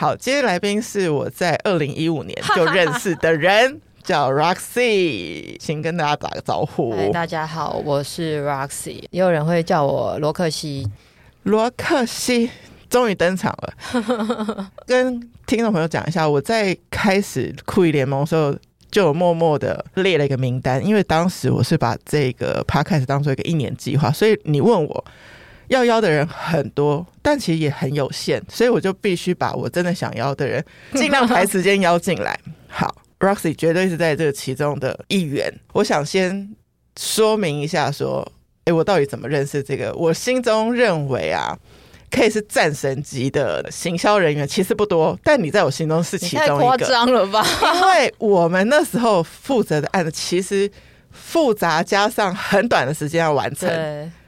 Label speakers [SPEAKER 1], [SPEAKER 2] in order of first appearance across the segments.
[SPEAKER 1] 好，今天来宾是我在二零一五年 就认识的人，叫 Roxy，请跟大家打个招呼。
[SPEAKER 2] 嗨，大家好，我是 Roxy，也有人会叫我罗克西。
[SPEAKER 1] 罗克西终于登场了，跟听众朋友讲一下，我在开始酷姨联盟的时候，就默默的列了一个名单，因为当时我是把这个 Podcast 当做一个一年计划，所以你问我要邀的人很多，但其实也很有限，所以我就必须把我真的想邀的人尽量排时间邀进来。好，Roxy 绝对是在这个其中的一员。我想先说明一下，说，哎，我到底怎么认识这个？我心中认为啊。可以是战神级的行销人员，其实不多，但你在我心中是其中一个。
[SPEAKER 2] 太夸张了吧？
[SPEAKER 1] 因为我们那时候负责的案子其实复杂，加上很短的时间要完成。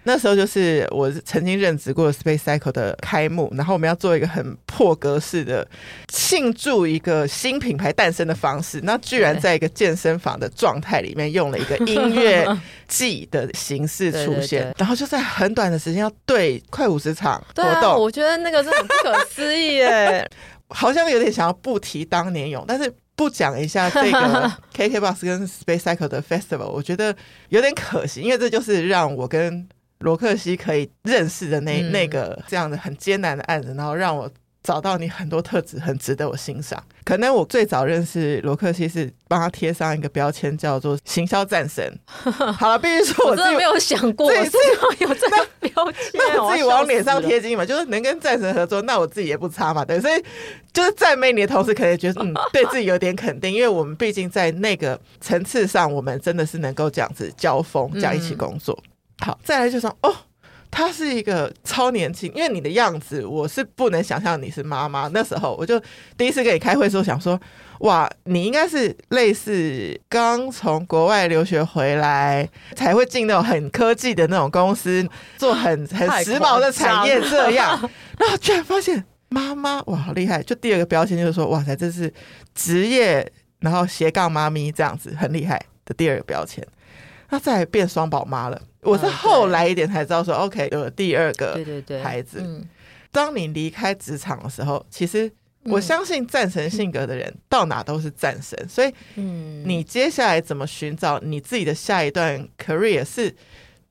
[SPEAKER 1] 那时候就是我曾经任职过 Space Cycle 的开幕，然后我们要做一个很破格式的庆祝一个新品牌诞生的方式，那居然在一个健身房的状态里面用了一个音乐季的形式出现，然后就在很短的时间要对快五十场活动。
[SPEAKER 2] 我觉得那个是很不可思议耶，
[SPEAKER 1] 好像有点想要不提当年勇，但是不讲一下这个 KKBOX 跟 Space Cycle 的 Festival，我觉得有点可惜，因为这就是让我跟罗克西可以认识的那那个这样的很艰难的案子，然后让我找到你很多特质，很值得我欣赏。可能我最早认识罗克西是帮他贴上一个标签，叫做“行销战神”。好了，必须说，我
[SPEAKER 2] 真的没有想过自己有这个标签，
[SPEAKER 1] 那我自己往脸上贴金嘛，就是能跟战神合作，那我自己也不差嘛，对。所以就是赞美你的同时，可能觉得嗯，对自己有点肯定，因为我们毕竟在那个层次上，我们真的是能够这样子交锋，这样一起工作。嗯好，再来就说哦，她是一个超年轻，因为你的样子，我是不能想象你是妈妈。那时候我就第一次跟你开会的时候，想说，哇，你应该是类似刚从国外留学回来，才会进那种很科技的那种公司，做很很时髦的产业这样。然后居然发现妈妈，哇，好厉害！就第二个标签就是说，哇塞，这是职业，然后斜杠妈咪这样子，很厉害的第二个标签。那再来变双宝妈了。我是后来一点才知道说，OK，有了第二个孩子。当你离开职场的时候，其实我相信战神性格的人到哪都是战神。所以，你接下来怎么寻找你自己的下一段 career？是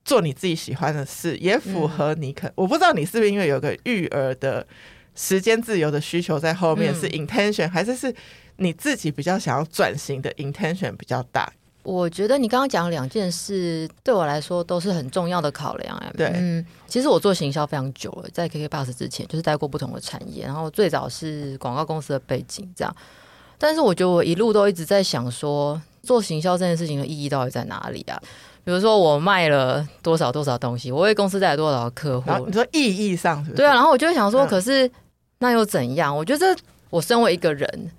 [SPEAKER 1] 做你自己喜欢的事，也符合你可。我不知道你是不是因为有个育儿的时间自由的需求在后面，是 intention，还是是你自己比较想要转型的 intention 比较大？
[SPEAKER 2] 我觉得你刚刚讲的两件事对我来说都是很重要的考量。哎，
[SPEAKER 1] 对，
[SPEAKER 2] 嗯，其实我做行销非常久了，在 KK Bus 之前就是待过不同的产业，然后最早是广告公司的背景这样。但是我觉得我一路都一直在想说，做行销这件事情的意义到底在哪里啊？比如说我卖了多少多少东西，我为公司带来多少客户？
[SPEAKER 1] 你说意义上是不是？
[SPEAKER 2] 对啊，然后我就会想说，可是那又怎样？我觉得我身为一个人。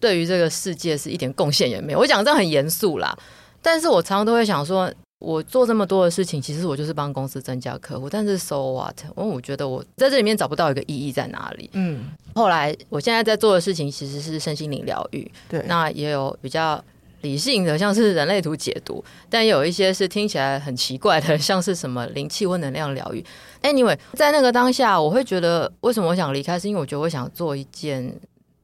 [SPEAKER 2] 对于这个世界是一点贡献也没有。我讲这很严肃啦，但是我常常都会想说，我做这么多的事情，其实我就是帮公司增加客户。但是 so what？因为我觉得我在这里面找不到一个意义在哪里。嗯，后来我现在在做的事情其实是身心灵疗愈。
[SPEAKER 1] 对，
[SPEAKER 2] 那也有比较理性的，像是人类图解读，但也有一些是听起来很奇怪的，像是什么灵气或能量疗愈。Anyway，在那个当下，我会觉得为什么我想离开，是因为我觉得我想做一件。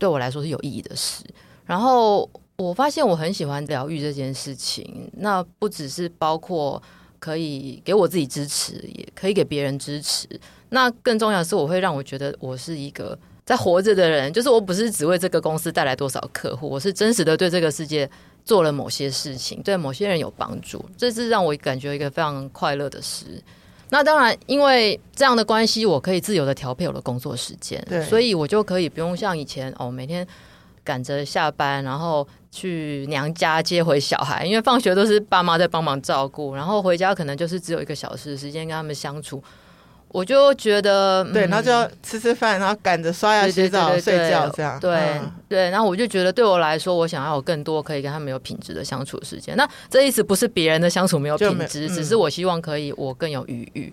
[SPEAKER 2] 对我来说是有意义的事，然后我发现我很喜欢疗愈这件事情。那不只是包括可以给我自己支持，也可以给别人支持。那更重要的是，我会让我觉得我是一个在活着的人，就是我不是只为这个公司带来多少客户，我是真实的对这个世界做了某些事情，对某些人有帮助。这是让我感觉一个非常快乐的事。那当然，因为这样的关系，我可以自由的调配我的工作时间，对，所以我就可以不用像以前哦，每天赶着下班，然后去娘家接回小孩，因为放学都是爸妈在帮忙照顾，然后回家可能就是只有一个小时的时间跟他们相处。我就觉得，
[SPEAKER 1] 对，然后就要吃吃饭，然后赶着刷牙、洗澡、睡觉，这样。
[SPEAKER 2] 对、嗯、对，然后我就觉得，对我来说，我想要有更多可以跟他们有品质的相处时间。那这意思不是别人的相处没有品质，只是我希望可以我更有余裕。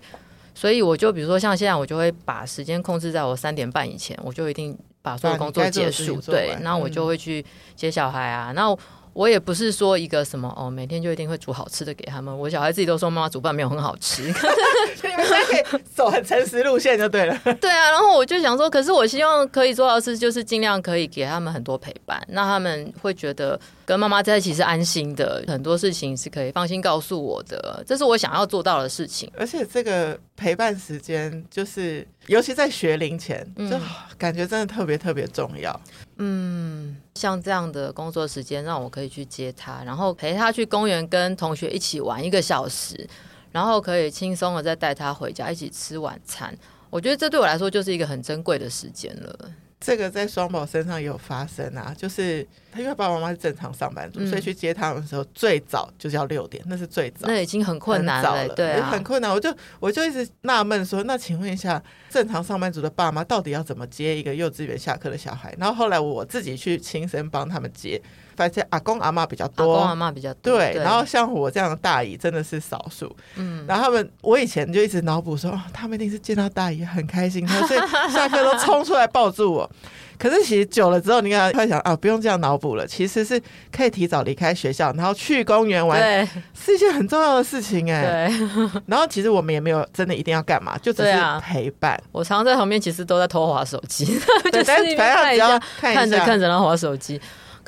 [SPEAKER 2] 所以我就比如说像现在，我就会把时间控制在我三点半以前，我就一定把所有工作结束。对，那我就会去接小孩啊。那我也不是说一个什么哦，每天就一定会煮好吃的给他们。我小孩自己都说妈妈煮饭没有很好吃，你们
[SPEAKER 1] 可以走很诚实路线就对了。
[SPEAKER 2] 对啊，然后我就想说，可是我希望可以做到的是，就是尽量可以给他们很多陪伴，那他们会觉得跟妈妈在一起是安心的，很多事情是可以放心告诉我的，这是我想要做到的事情。
[SPEAKER 1] 而且这个陪伴时间，就是尤其在学龄前，就感觉真的特别特别重要。
[SPEAKER 2] 嗯，像这样的工作时间，让我可以去接他，然后陪他去公园跟同学一起玩一个小时，然后可以轻松的再带他回家一起吃晚餐。我觉得这对我来说就是一个很珍贵的时间了。
[SPEAKER 1] 这个在双宝身上也有发生啊，就是他因为爸爸妈妈是正常上班族，嗯、所以去接他们的时候最早就是要六点，那是最早，
[SPEAKER 2] 那已经很困难了，了对、啊，
[SPEAKER 1] 很困难。我就我就一直纳闷说，那请问一下，正常上班族的爸妈到底要怎么接一个幼稚园下课的小孩？然后后来我自己去亲身帮他们接。发现阿公阿妈比较多，
[SPEAKER 2] 阿公阿妈比较多，
[SPEAKER 1] 对，对。然后像我这样的大姨真的是少数，嗯。然后他们，我以前就一直脑补说，哦，他们一定是见到大姨很开心，所以 下课都冲出来抱住我。可是其实久了之后，你看他会想啊，不用这样脑补了，其实是可以提早离开学校，然后去公园玩，对，是一件很重要的事情哎。对。然后其实我们也没有真的一定要干嘛，就只是陪伴。啊、
[SPEAKER 2] 我常常在旁边，其实都在偷滑手机，就是反正只要，看着看着然后滑手机。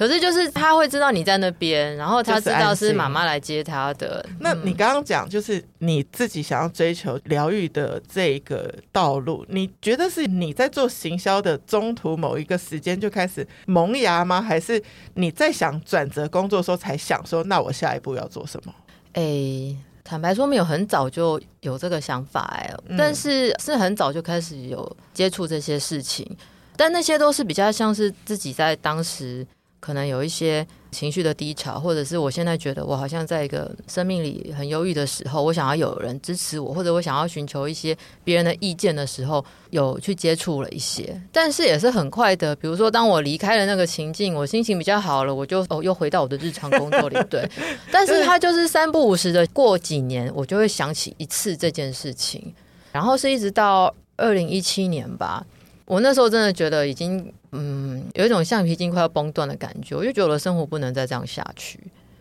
[SPEAKER 2] 可是就是他会知道你在那边，然后他知道是妈妈来接他的。
[SPEAKER 1] 那你刚刚讲就是你自己想要追求疗愈的这个道路，你觉得是你在做行销的中途某一个时间就开始萌芽吗？还是你在想转折工作的时候才想说，那我下一步要做什么？
[SPEAKER 2] 哎、欸，坦白说没有很早就有这个想法哎、欸，但是是很早就开始有接触这些事情，但那些都是比较像是自己在当时。可能有一些情绪的低潮，或者是我现在觉得我好像在一个生命里很忧郁的时候，我想要有人支持我，或者我想要寻求一些别人的意见的时候，有去接触了一些，但是也是很快的。比如说，当我离开了那个情境，我心情比较好了，我就哦又回到我的日常工作里。对，但是他就是三不五时的过几年，我就会想起一次这件事情，然后是一直到二零一七年吧。我那时候真的觉得已经，嗯，有一种橡皮筋快要崩断的感觉，我就觉得我的生活不能再这样下去。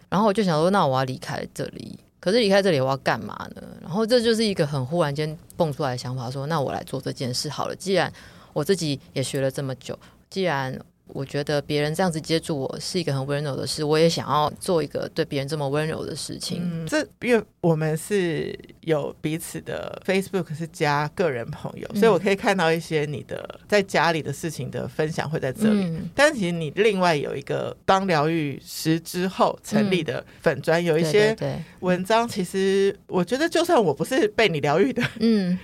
[SPEAKER 2] 然后我就想说，那我要离开这里。可是离开这里我要干嘛呢？然后这就是一个很忽然间蹦出来的想法，说那我来做这件事好了。既然我自己也学了这么久，既然我觉得别人这样子接住我是一个很温柔的事，我也想要做一个对别人这么温柔的事情。
[SPEAKER 1] 嗯，这因为我们是有彼此的 Facebook 是加个人朋友，嗯，所以我可以看到一些你的在家里的事情的分享会在这里。嗯，但其实你另外有一个当疗愈师之后成立的粉专，有一些文章，其实我觉得就算我不是被你疗愈的，嗯。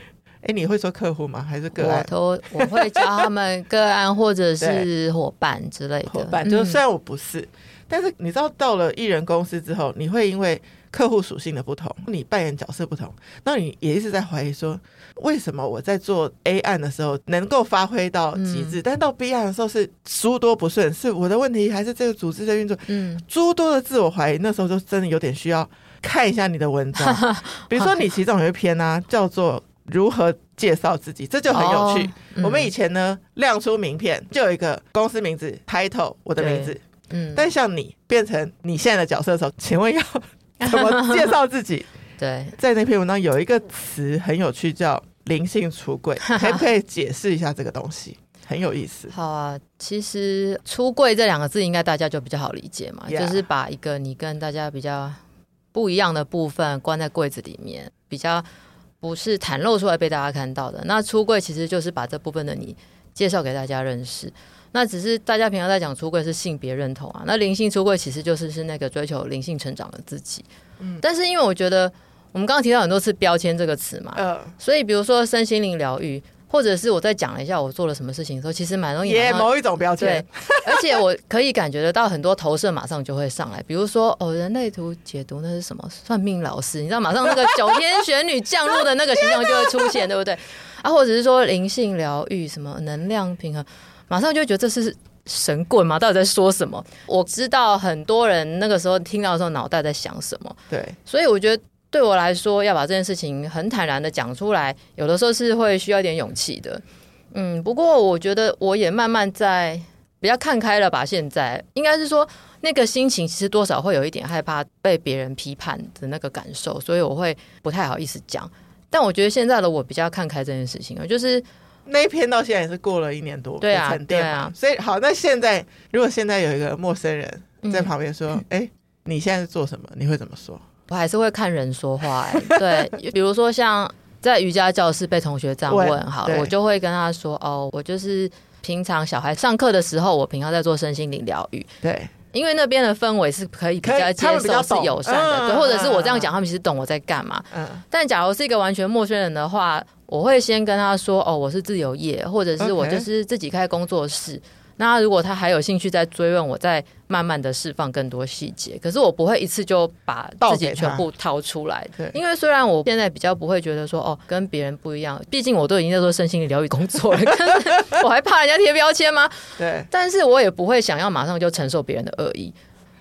[SPEAKER 1] 哎，你会说客户吗？还是个案？
[SPEAKER 2] 我都我会教他们个案或者是伙伴之类的。伙
[SPEAKER 1] 伴就是虽然我不是，嗯，但是你知道到了艺人公司之后，你会因为客户属性的不同，你扮演角色不同，那你也一直在怀疑说，为什么我在做 A 案的时候能够发挥到极致，嗯，但到 B 案的时候是诸多不顺，是我的问题还是这个组织的运作？嗯，诸多的自我怀疑，那时候就真的有点需要看一下你的文章，比如说你其中有一篇呢，啊，叫做。如何介绍自己？这就很有趣。Oh, 嗯、我们以前呢，亮出名片就有一个公司名字、title，我的名字。嗯，但像你变成你现在的角色的时候，请问要怎么介绍自己？
[SPEAKER 2] 对，
[SPEAKER 1] 在那篇文章有一个词很有趣，叫“灵性出柜”，可不可以解释一下这个东西？很有意思。
[SPEAKER 2] 好啊，其实“出柜”这两个字应该大家就比较好理解嘛.就是把一个你跟大家比较不一样的部分关在柜子里面，比较。不是袒露出来被大家看到的。那出柜其实就是把这部分的你介绍给大家认识。那只是大家平常在讲出柜是性别认同啊。那灵性出柜其实就是是那个追求灵性成长的自己。嗯。但是因为我觉得我们刚刚提到很多次标签这个词嘛，嗯。所以比如说身心灵疗愈。或者是我在讲了一下我做了什么事情的时候，其实蛮容易
[SPEAKER 1] 也某一种标签，
[SPEAKER 2] 对，而且我可以感觉得到很多投射马上就会上来，比如说哦，人类图解读那是什么？算命老师，你知道马上那个九天玄女降落的那个形象就会出现，对不对？啊，或者是说灵性疗愈什么能量平衡，马上就会觉得这是神棍嘛？到底在说什么？我知道很多人那个时候听到的时候脑袋在想什么，
[SPEAKER 1] 对，
[SPEAKER 2] 所以我觉得。对我来说，要把这件事情很坦然的讲出来，有的时候是会需要一点勇气的。嗯，不过我觉得我也慢慢在比较看开了吧。现在应该是说，那个心情其实多少会有一点害怕被别人批判的那个感受，所以我会不太好意思讲。但我觉得现在的我比较看开这件事情啊，就是
[SPEAKER 1] 那一篇到现在也是过了一年多，
[SPEAKER 2] 对啊，
[SPEAKER 1] 沉淀嘛。对啊，所以好，那现在如果现在有一个陌生人在旁边说：“ 哎、嗯，你现在是做什么？”你会怎么说？
[SPEAKER 2] 我还是会看人说话、欸。对，比如说像在瑜伽教室被同学这样问，好，我就会跟他说：“哦，我就是平常小孩上课的时候，我平常在做身心灵疗愈。”
[SPEAKER 1] 对。
[SPEAKER 2] 因为那边的氛围是可以比较接受、是友善的，嗯、对，或者是我这样讲，他们其实懂我在干嘛。嗯。但假如是一个完全陌生人的话，我会先跟他说：“哦，我是自由业，或者是我就是自己开工作室。”那如果他还有兴趣再追问，我再慢慢的释放更多细节。可是我不会一次就把自己全部掏出来，对，因为虽然我现在比较不会觉得说哦跟别人不一样，毕竟我都已经在做身心疗愈工作了，我还怕人家贴标签吗？
[SPEAKER 1] 对，
[SPEAKER 2] 但是我也不会想要马上就承受别人的恶意。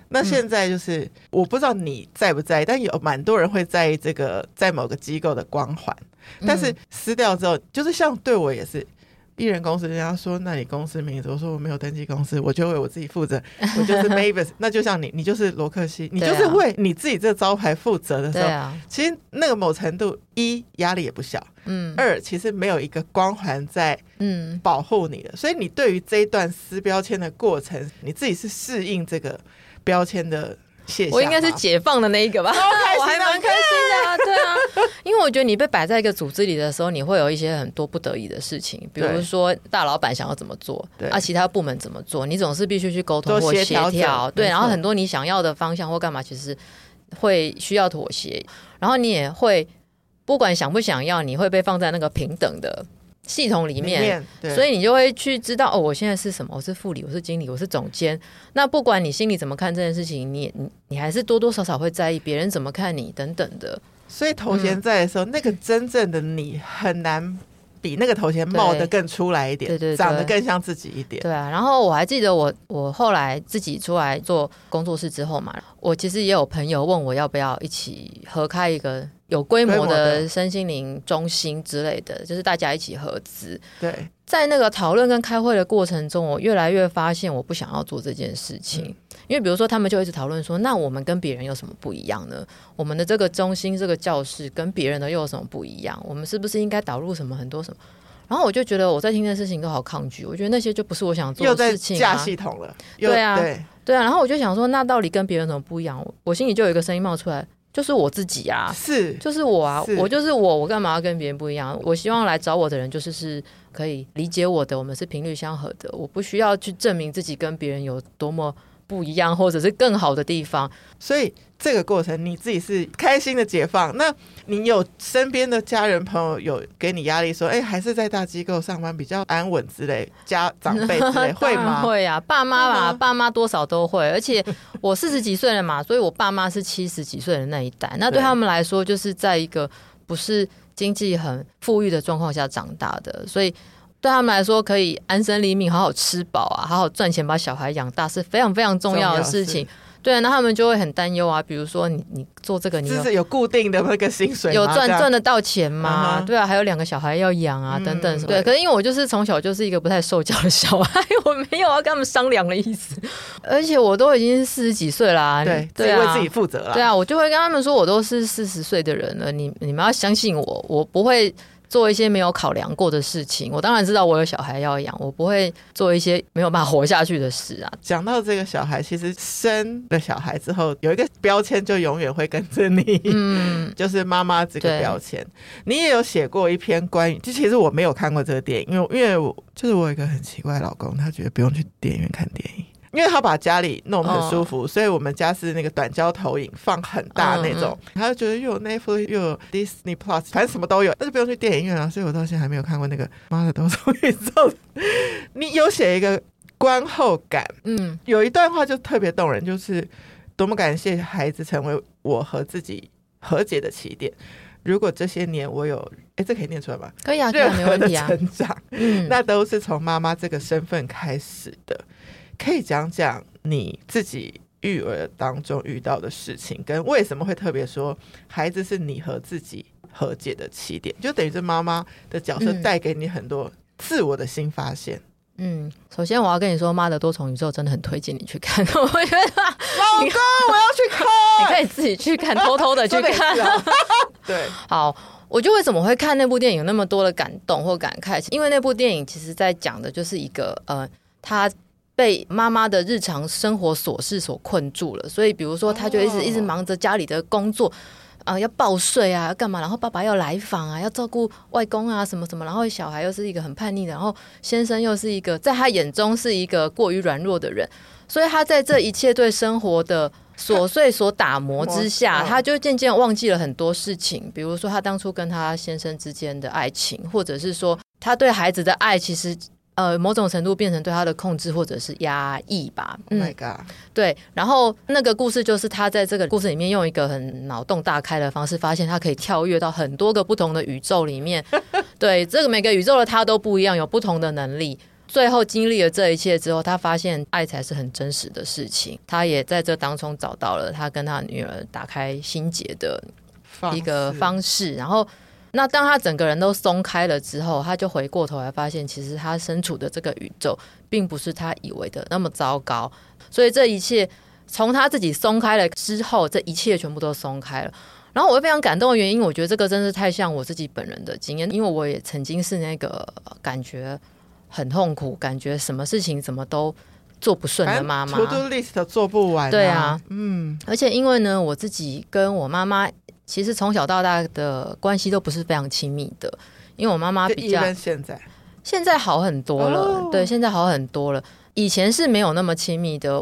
[SPEAKER 1] 那现在就是、嗯、我不知道你在不在意，但有蛮多人会在意这个在某个机构的光环，但是撕掉之后，就是像对我也是。艺人公司，人家说，那你公司名字？我说我没有登记公司，我就为我自己负责，我就是 Mavis。那就像你，你就是罗克西，你就是为你自己这个招牌负责的时候，啊、其实那个某程度一压力也不小，嗯，二其实没有一个光环在嗯保护你的，嗯、所以你对于这一段撕标签的过程，你自己是适应这个标签的。
[SPEAKER 2] 我应该是解放的那一个吧，我还蛮开心的啊，对啊，因为我觉得你被摆在一个组织里的时候，你会有一些很多不得已的事情，比如说大老板想要怎么做，啊，其他部门怎么做，你总是必须去沟通或协调，对，然后很多你想要的方向或干嘛，其实会需要妥协，然后你也会不管想不想要，你会被放在那个平等的。系统里面，所以你就会去知道哦，我现在是什么？我是副理，我是经理，我是总监。那不管你心里怎么看这件事情，你你你还是多多少少会在意别人怎么看你等等的。
[SPEAKER 1] 所以头衔在的时候，嗯、那个真正的你很难比那个头衔冒得更出来一点，对对，对，长得更像自己一点。
[SPEAKER 2] 对啊，然后我还记得我我后来自己出来做工作室之后嘛，我其实也有朋友问我要不要一起合开一个。有规模的身心灵中心之类的，就是大家一起合资。
[SPEAKER 1] 对，
[SPEAKER 2] 在那个讨论跟开会的过程中，我越来越发现我不想要做这件事情。嗯、因为比如说，他们就一直讨论说，那我们跟别人有什么不一样呢？我们的这个中心、这个教室跟别人的又有什么不一样？我们是不是应该导入什么很多什么？然后我就觉得我在听的事情都好抗拒。我觉得那些就不是我想做的事情、啊。
[SPEAKER 1] 架系统了，
[SPEAKER 2] 对啊，
[SPEAKER 1] 对，
[SPEAKER 2] 对啊。然后我就想说，那到底跟别人怎么不一样？我心里就有一个声音冒出来。就是我自己啊，
[SPEAKER 1] 是，
[SPEAKER 2] 就是我啊，我就是我，我干嘛要跟别人不一样？我希望来找我的人就是是可以理解我的，我们是频率相合的，我不需要去证明自己跟别人有多么不一样，或者是更好的地方，
[SPEAKER 1] 所以。这个过程你自己是开心的解放，那你有身边的家人朋友有给你压力说，哎，还是在大机构上班比较安稳之类，家长辈之类 会吗？
[SPEAKER 2] 会啊，爸妈吧，爸妈多少都会。而且我四十几岁了嘛，所以我爸妈是七十几岁的那一代，那对他们来说，就是在一个不是经济很富裕的状况下长大的，所以对他们来说，可以安身立命，好好吃饱啊，好好赚钱把小孩养大，是非常非常重要的事情。对，那他们就会很担忧啊。比如说你，你你做这个，你
[SPEAKER 1] 是有固定的那个薪水，
[SPEAKER 2] 有赚赚得到钱吗？Uh huh. 对啊，还有两个小孩要养啊，等等什么。对，可是因为我就是从小就是一个不太受教的小孩，我没有要跟他们商量的意思。而且我都已经四十几岁啦，
[SPEAKER 1] 对，
[SPEAKER 2] 对啊，
[SPEAKER 1] 为自己负责了。
[SPEAKER 2] 对啊，我就会跟他们说，我都是四十岁的人了，你你们要相信我，我不会。做一些没有考量过的事情，我当然知道我有小孩要养，我不会做一些没有办法活下去的事啊。
[SPEAKER 1] 讲到这个小孩，其实生了小孩之后，有一个标签就永远会跟着你，嗯，就是妈妈这个标签。你也有写过一篇关于，就其实我没有看过这个电影，因为因为我就是我有一个很奇怪的老公，他觉得不用去电影院看电影。因为他把家里弄得很舒服，哦、所以我们家是那个短焦投影放很大那种。嗯、他就觉得又有 Netflix 又有 Disney Plus，反正什么都有，但是不用去电影院啊。所以我到现在还没有看过那个《妈的多重宇宙》。你有写一个观后感，嗯，有一段话就特别动人，就是多么感谢孩子成为我和自己和解的起点。如果这些年我有，哎，这可以念出来吧？
[SPEAKER 2] 可以啊，任何的
[SPEAKER 1] 成长，啊嗯、那都是从妈妈这个身份开始的。可以讲讲你自己育儿当中遇到的事情，跟为什么会特别说孩子是你和自己和解的起点，就等于是妈妈的角色带给你很多自我的新发现。
[SPEAKER 2] 嗯，首先我要跟你说，《妈的多重宇宙》真的很推荐你去看。我觉得
[SPEAKER 1] 老公，我要去看，
[SPEAKER 2] 你可以自己去看，偷偷的去看。
[SPEAKER 1] 对，
[SPEAKER 2] 好，我就为什么会看那部电影有那么多的感动或感慨？因为那部电影其实在讲的就是一个呃，他被妈妈的日常生活琐事所困住了，所以比如说他就一直、哦、一直忙着家里的工作。啊，要报税啊，要干嘛？然后爸爸要来访啊，要照顾外公啊，什么什么。然后小孩又是一个很叛逆的，然后先生又是一个在他眼中是一个过于软弱的人，所以他在这一切对生活的琐碎所打磨之下，他就渐渐忘记了很多事情，比如说他当初跟他先生之间的爱情，或者是说他对孩子的爱，其实。呃，某种程度变成对他的控制或者是压抑吧。
[SPEAKER 1] Oh my god！
[SPEAKER 2] 对，然后那个故事就是他在这个故事里面用一个很脑洞大开的方式，发现他可以跳跃到很多个不同的宇宙里面。对，这个每个宇宙的他都不一样，有不同的能力。最后经历了这一切之后，他发现爱才是很真实的事情。他也在这当中找到了他跟他女儿打开心结的一个方式，然后。那当他整个人都松开了之后，他就回过头来发现，其实他身处的这个宇宙，并不是他以为的那么糟糕。所以这一切从他自己松开了之后，这一切全部都松开了。然后我非常感动的原因，我觉得这个真是太像我自己本人的经验，因为我也曾经是那个感觉很痛苦，感觉什么事情怎么都做不顺的妈妈
[SPEAKER 1] ，To do list 做不完啊。
[SPEAKER 2] 对啊，嗯，而且因为呢，我自己跟我妈妈。其实从小到大的关系都不是非常亲密的，因为我妈妈比较
[SPEAKER 1] 现在
[SPEAKER 2] 现在好很多了，哦，对，现在好很多了。以前是没有那么亲密的，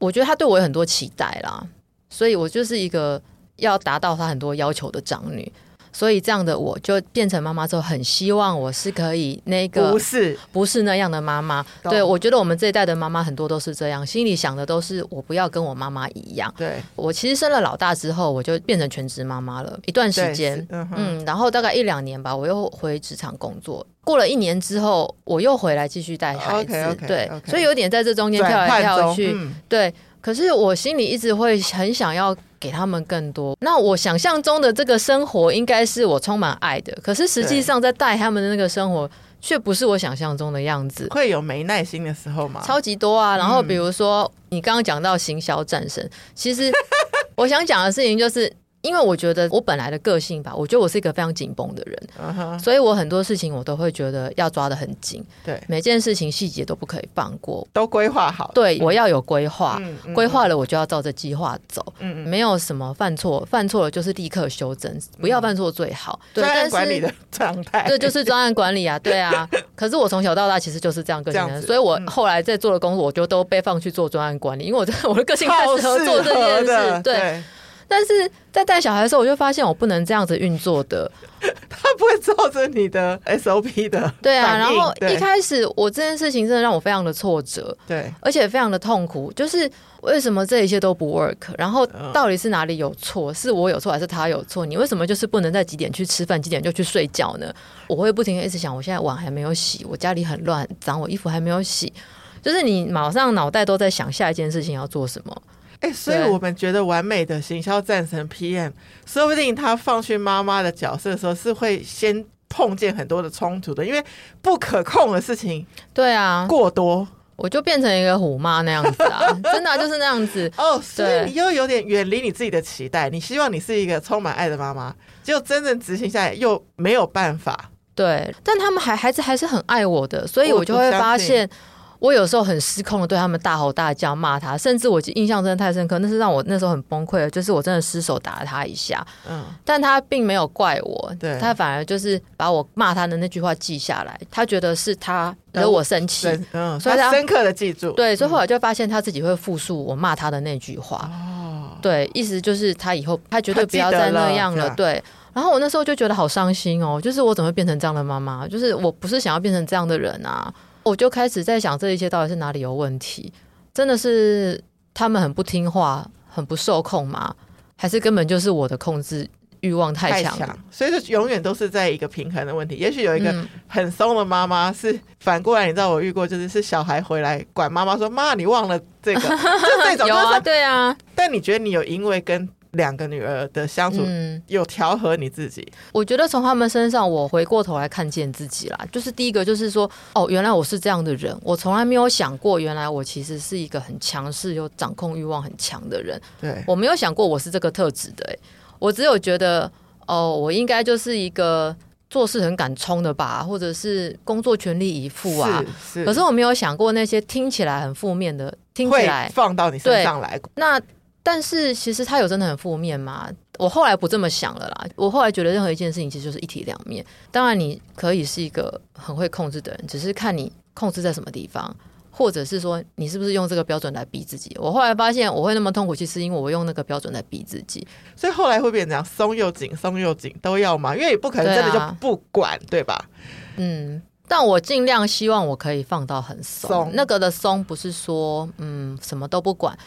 [SPEAKER 2] 我觉得她对我有很多期待啦，所以我就是一个要达到她很多要求的长女。所以这样的我就变成妈妈之后，很希望我是可以那个
[SPEAKER 1] 不是
[SPEAKER 2] 不是那样的妈妈。对，我觉得我们这一代的妈妈很多都是这样，心里想的都是我不要跟我妈妈一样。
[SPEAKER 1] 对，
[SPEAKER 2] 我其实生了老大之后，我就变成全职妈妈了一段时间，嗯，嗯，然后大概一两年吧，我又回职场工作。过了一年之后，我又回来继续带孩子。Okay, okay, 对，okay. 所以有点在这中间跳来跳去。嗯、对，可是我心里一直会很想要。给他们更多。那我想象中的这个生活应该是我充满爱的，可是实际上在带他们的那个生活却不是我想象中的样子。
[SPEAKER 1] 会有没耐心的时候吗？
[SPEAKER 2] 超级多啊！然后比如说你刚刚讲到行销战神，其实我想讲的事情就是。因为我觉得我本来的个性吧，我觉得我是一个非常紧绷的人，uh -huh. 所以我很多事情我都会觉得要抓得很紧，对，每件事情细节都不可以放过，
[SPEAKER 1] 都规划好。
[SPEAKER 2] 对，我要有规划，嗯、规划了我就要照着计划走，嗯，没有什么犯错，犯错了就是立刻修正，不要犯错最好。专、嗯、案管理的状态，这就是专案管理啊，对啊。可是我从小到大其实就是这样个性的，所以我后来在做的工作，我就都被放去做专案管理，因为我的我的个性太适合做这件事，对。对但是在带小孩的时候，我就发现我不能这样子运作的。
[SPEAKER 1] 他不会照着你的 SOP 的。
[SPEAKER 2] 对啊，然后一开始我这件事情真的让我非常的挫折，对，而且非常的痛苦。就是为什么这一切都不 work？然后到底是哪里有错？是我有错还是他有错？你为什么就是不能在几点去吃饭，几点就去睡觉呢？我会不停的一直想，我现在碗还没有洗，我家里很乱很脏，我衣服还没有洗，就是你马上脑袋都在想下一件事情要做什么。
[SPEAKER 1] 哎、欸，所以我们觉得完美的行销战神 PM，说不定他放去妈妈的角色的时候，是会先碰见很多的冲突的，因为不可控的事情，对啊，过多，
[SPEAKER 2] 我就变成一个虎妈那样子啊，真的、啊、就是那样子
[SPEAKER 1] 哦。所以你又有点远离你自己的期待，你希望你是一个充满爱的妈妈，结果真正执行下来又没有办法。
[SPEAKER 2] 对，但他们还孩子还是很爱我的，所以我就会发现。我有时候很失控的对他们大吼大叫骂他，甚至我印象真的太深刻，那是让我那时候很崩溃的，就是我真的失手打了他一下。嗯，但他并没有怪我，对，他反而就是把我骂他的那句话记下来，他觉得是他惹我生气，
[SPEAKER 1] 嗯，所以他深刻的记住。
[SPEAKER 2] 对，所以后来就发现他自己会复述我骂他的那句话。哦，对，意思就是他以后他绝对不要再那样了。对，然后我那时候就觉得好伤心哦，就是我怎么会变成这样的妈妈？就是我不是想要变成这样的人啊。我就开始在想，这一切到底是哪里有问题？真的是他们很不听话、很不受控吗？还是根本就是我的控制欲望太强？
[SPEAKER 1] 所以就永远都是在一个平衡的问题。也许有一个很松的妈妈，是反过来，你知道我遇过，就是是小孩回来管妈妈说：“妈，你忘了这个。”就这种，有啊，
[SPEAKER 2] 对啊。
[SPEAKER 1] 但你觉得你有因为跟两个女儿的相处，
[SPEAKER 2] 嗯，
[SPEAKER 1] 有调和你自己？
[SPEAKER 2] 我觉得从他们身上，我回过头来看见自己啦。就是第一个，就是说，哦，原来我是这样的人，我从来没有想过，原来我其实是一个很强势又掌控欲望很强的人。
[SPEAKER 1] 对，
[SPEAKER 2] 我没有想过我是这个特质的，欸，我只有觉得，哦，我应该就是一个做事很敢冲的吧，或者是工作全力以赴啊。
[SPEAKER 1] 是，是。
[SPEAKER 2] 可是我没有想过那些听起来很负面的，听起来
[SPEAKER 1] 放到你身上来。
[SPEAKER 2] 那。但是其实他有真的很负面吗？我后来不这么想了啦。我后来觉得任何一件事情其实就是一体两面。当然你可以是一个很会控制的人，只是看你控制在什么地方，或者是说你是不是用这个标准来逼自己。我后来发现我会那么痛苦，其实因为我用那个标准来逼自己。
[SPEAKER 1] 所以后来会变成这样，松又紧，松又紧都要嘛，因为也不可能真的就不管，对，吧？
[SPEAKER 2] 嗯，但我尽量希望我可以放到很松。松那个的松不是说嗯什么都不管。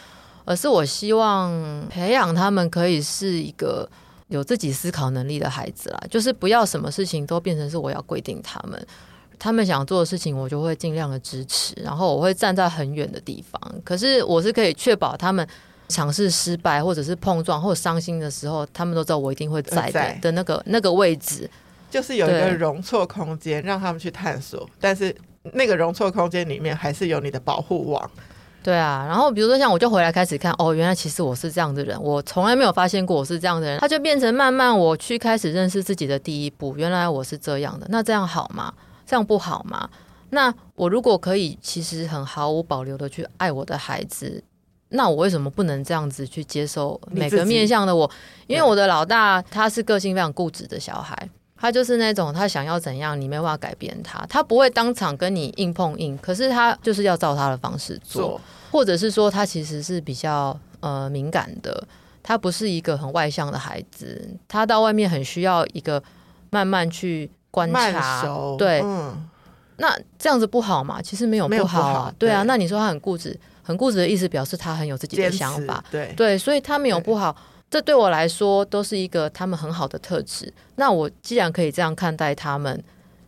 [SPEAKER 2] 而是我希望培养他们可以是一个有自己思考能力的孩子啦，就是不要什么事情都变成是我要规定他们，他们想做的事情我就会尽量的支持，然后我会站在很远的地方。可是我是可以确保他们尝试失败或者是碰撞或伤心的时候，他们都知道我一定会在的那个那个位置，
[SPEAKER 1] 就是有一个容错空间让他们去探索，但是那个容错空间里面还是有你的保护网。
[SPEAKER 2] 对啊，然后比如说像我就回来开始看，哦，原来其实我是这样的人，我从来没有发现过我是这样的人，他就变成慢慢我去开始认识自己的第一步，原来我是这样的，那这样好吗？这样不好吗？那我如果可以，其实很毫无保留的去爱我的孩子，那我为什么不能这样子去接受每个面向的我？因为我的老大他是个性非常固执的小孩。他就是那种，他想要怎样，你没办法改变他。他不会当场跟你硬碰硬，可是他就是要照他的方式做，做或者是说他其实是比较呃敏感的。他不是一个很外向的孩子，他到外面很需要一个慢慢去观察。对，嗯，那这样子不好嘛？其实没有不好啊。好对啊，那你说他很固执，很固执的意思表示他很有自己的想法。
[SPEAKER 1] 对
[SPEAKER 2] 对，所以他没有不好。这对我来说都是一个他们很好的特质。那我既然可以这样看待他们，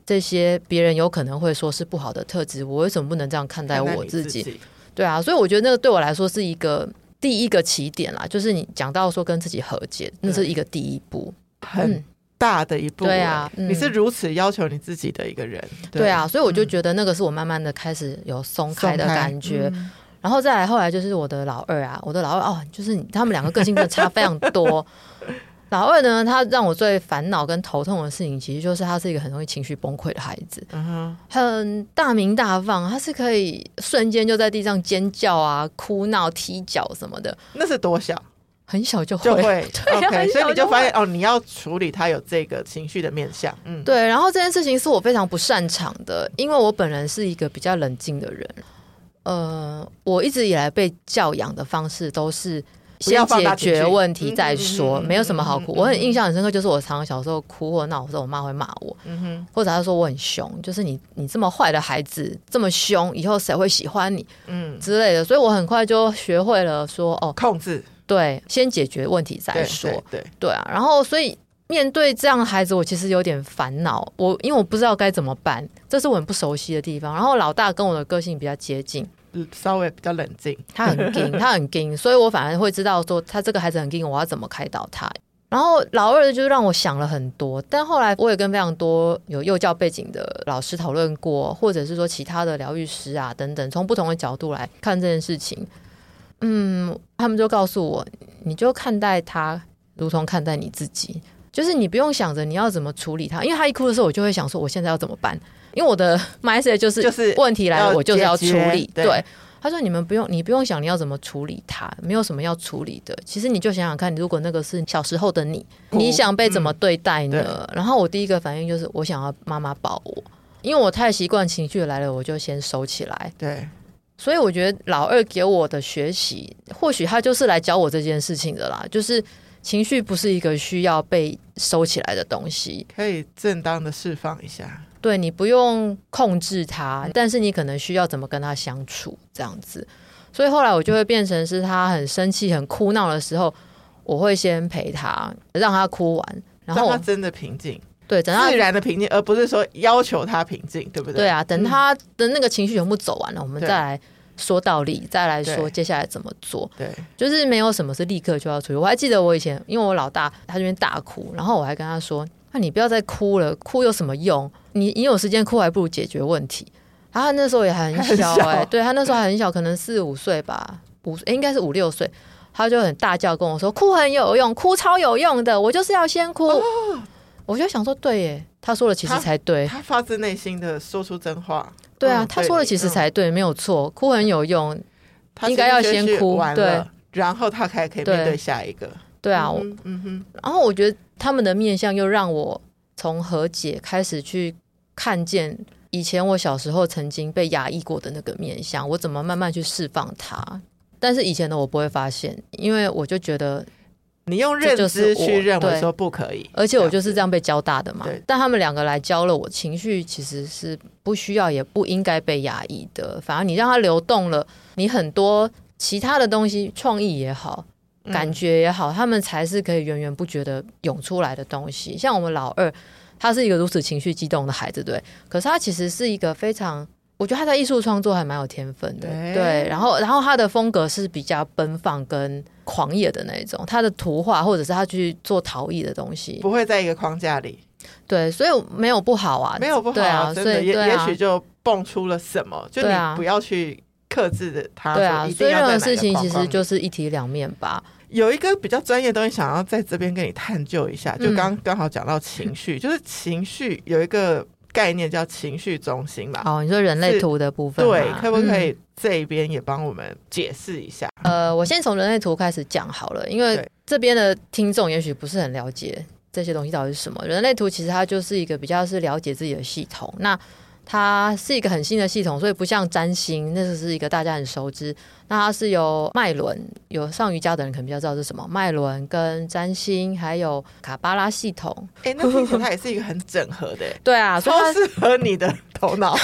[SPEAKER 2] 这些别人有可能会说是不好的特质，我为什么不能这样看待我自己？自己对啊，所以我觉得那个对我来说是一个第一个起点啦，就是你讲到说跟自己和解，那是一个第一步，
[SPEAKER 1] 很大的一步。
[SPEAKER 2] 对啊，
[SPEAKER 1] 你是如此要求你自己的一个人。对，
[SPEAKER 2] 对啊，所以我就觉得那个是我慢慢的开始有松开的感觉。然后再来，后来就是我的老二啊，我的老二哦，就是他们两个个性真的差非常多。老二呢，他让我最烦恼跟头痛的事情，其实就是他是一个很容易情绪崩溃的孩子，很大名大放，他是可以瞬间就在地上尖叫啊、哭闹、踢脚什么的。
[SPEAKER 1] 那是多小？
[SPEAKER 2] 很小就会，
[SPEAKER 1] 就会对，OK，所以你就发现哦，你要处理他有这个情绪的面向，嗯，
[SPEAKER 2] 对。然后这件事情是我非常不擅长的，因为我本人是一个比较冷静的人。呃，我一直以来被教养的方式都是先解决问题再说，没有什么好哭。我很印象很深刻，就是我常常小时候哭或闹的时候，我妈会骂我，嗯或者她说我很凶，就是你你这么坏的孩子这么凶，以后谁会喜欢你？嗯之类的。所以我很快就学会了说哦，
[SPEAKER 1] 控制，
[SPEAKER 2] 对，先解决问题再说，
[SPEAKER 1] 对对，
[SPEAKER 2] 对啊。然后所以面对这样的孩子，我其实有点烦恼，我因为我不知道该怎么办，这是我很不熟悉的地方。然后老大跟我的个性比较接近。
[SPEAKER 1] 稍微比较冷静，
[SPEAKER 2] 他很硬，他很硬，所以我反而会知道说他这个孩子很硬，我要怎么开导他。然后老二就让我想了很多，但后来我也跟非常多有幼教背景的老师讨论过，或者是说其他的疗愈师啊等等，从不同的角度来看这件事情。嗯，他们就告诉我，你就看待他如同看待你自己，就是你不用想着你要怎么处理他，因为他一哭的时候，我就会想说我现在要怎么办。因为我的 mindset 就是就是问题来了，我就是要处理。对，对，他说你们不用，你不用想你要怎么处理它，没有什么要处理的。其实你就想想看，如果那个是小时候的你，你想被怎么对待呢？嗯、然后我第一个反应就是，我想要妈妈抱我，因为我太习惯情绪来了，我就先收起来。
[SPEAKER 1] 对，
[SPEAKER 2] 所以我觉得老二给我的学习，或许他就是来教我这件事情的啦，就是情绪不是一个需要被收起来的东西，
[SPEAKER 1] 可以正当的释放一下。
[SPEAKER 2] 对，你不用控制他，但是你可能需要怎么跟他相处这样子。所以后来我就会变成是他很生气、很哭闹的时候，我会先陪他，让他哭完，然后
[SPEAKER 1] 他真的平静，
[SPEAKER 2] 对，等他
[SPEAKER 1] 自然的平静，而不是说要求他平静，对不对？
[SPEAKER 2] 对啊，等他的那个情绪全部走完了，我们再来说道理，再来
[SPEAKER 1] 说
[SPEAKER 2] 接下来怎么做。
[SPEAKER 1] 对，
[SPEAKER 2] 就是没有什么是立刻就要处理。我还记得我以前，因为我老大他这边大哭，然后我还跟他说：“那、啊、你不要再哭了，哭有什么用？你你有时间哭，还不如解决问题。”然后他那时候也很小、欸，哎，对他那时候还很小，可能四五岁吧，五岁、欸、应该是五六岁，他就很大叫跟我说：“哭很有用，哭超有用的，我就是要先哭。哦”我就想说，对耶，他说的其实才对，
[SPEAKER 1] 他，他发自内心的说出真话。
[SPEAKER 2] 对啊，他说的其实才对，没有错，哭很有用，应该要先哭，对，
[SPEAKER 1] 然后他才可以面对下一个。
[SPEAKER 2] 对啊，嗯哼，然后我觉得他们的面相又让我从和解开始去看见以前我小时候曾经被压抑过的那个面相，我怎么慢慢去释放它。但是以前的我不会发现，因为我就觉得。
[SPEAKER 1] 你用认知去认为说不可以，
[SPEAKER 2] 而且我就是这样被教大的嘛。但他们两个来教了我，情绪其实是不需要也不应该被压抑的。反而你让它流动了，你很多其他的东西，创意也好，感觉也好，他们才是可以源源不绝的涌出来的东西。像我们老二，他是一个如此情绪激动的孩子，对，可是他其实是一个非常。我觉得他在艺术创作还蛮有天分的，对，对。然后，然后他的风格是比较奔放跟狂野的那一种。他的图画或者是他去做陶艺的东西，
[SPEAKER 1] 不会在一个框架里。
[SPEAKER 2] 对，所以没有不好啊，
[SPEAKER 1] 没有不好啊，所以也、啊、也许就蹦出了什么，就你不要去克制的他。
[SPEAKER 2] 对啊，所以任何事情其实就是一体两面吧。
[SPEAKER 1] 有一个比较专业的东西，想要在这边跟你探究一下，就刚刚好讲到情绪，嗯、就是情绪有一个。概念叫情绪中心吧？
[SPEAKER 2] 哦，你说人类图的部分，
[SPEAKER 1] 对，可不可以这一边也帮我们解释一下？
[SPEAKER 2] 呃，我先从人类图开始讲好了，因为这边的听众也许不是很了解这些东西到底是什么。人类图其实它就是一个比较是了解自己的系统。那它是一个很新的系统，所以不像占星，那是一个大家很熟知。那它是由脉轮，有上瑜伽的人可能比较知道是什么脉轮，跟占星，还有卡巴拉系统。
[SPEAKER 1] 哎、欸，那听起来它也是一个很整合的，
[SPEAKER 2] 对啊，
[SPEAKER 1] 超适合你的头脑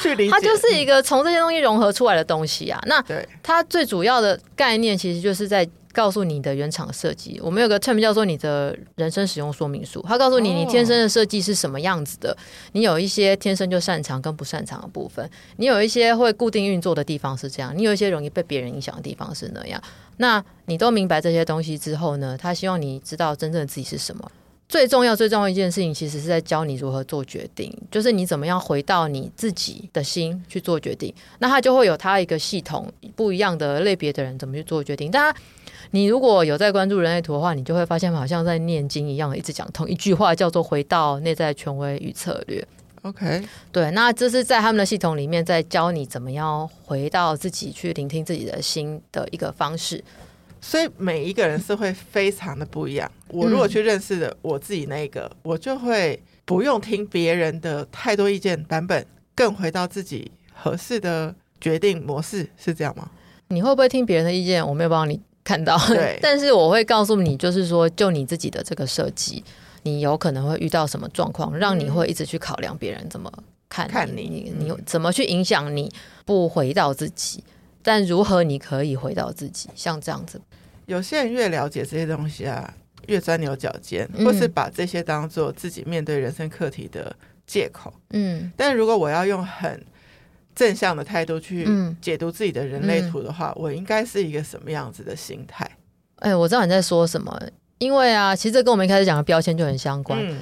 [SPEAKER 1] 去理解。
[SPEAKER 2] 它就是一个从这些东西融合出来的东西啊。那它最主要的概念其实就是在。告诉你的原厂设计，我们有个 term 叫做你的人生使用说明书。它告诉你，你天生的设计是什么样子的。你有一些天生就擅长跟不擅长的部分，你有一些会固定运作的地方是这样，你有一些容易被别人影响的地方是那样。那你都明白这些东西之后呢，他希望你知道真正的自己是什么。最重要、最重要一件事情，其实是在教你如何做决定，就是你怎么样回到你自己的心去做决定。那他就会有他一个系统，不一样的类别的人怎么去做决定。但他你如果有在关注人类图的话，你就会发现好像在念经一样，一直讲同一句话，叫做“回到内在权威与策略”。
[SPEAKER 1] OK，
[SPEAKER 2] 对，那这是在他们的系统里面，在教你怎么样回到自己去聆听自己的心的一个方式。
[SPEAKER 1] 所以每一个人是会非常的不一样。我如果去认识了我自己那个，嗯、我就会不用听别人的太多意见版本，更回到自己合适的决定模式，是这样吗？
[SPEAKER 2] 你会不会听别人的意见？我没有帮你。看到，对，但是我会告诉你，就是说，就你自己的这个设计，你有可能会遇到什么状况，让你会一直去考量别人怎么看你，看你，你，你怎么去影响你，不回到自己，但如何你可以回到自己，像这样子。
[SPEAKER 1] 有些人越了解这些东西啊，越钻牛角尖，或是把这些当做自己面对人生课题的借口。嗯，但如果我要用很正向的态度去解读自己的人类图的话，嗯嗯、我应该是一个什么样子的心态？
[SPEAKER 2] 哎、欸，我知道你在说什么，因为啊，其实这跟我们一开始讲的标签就很相关。嗯、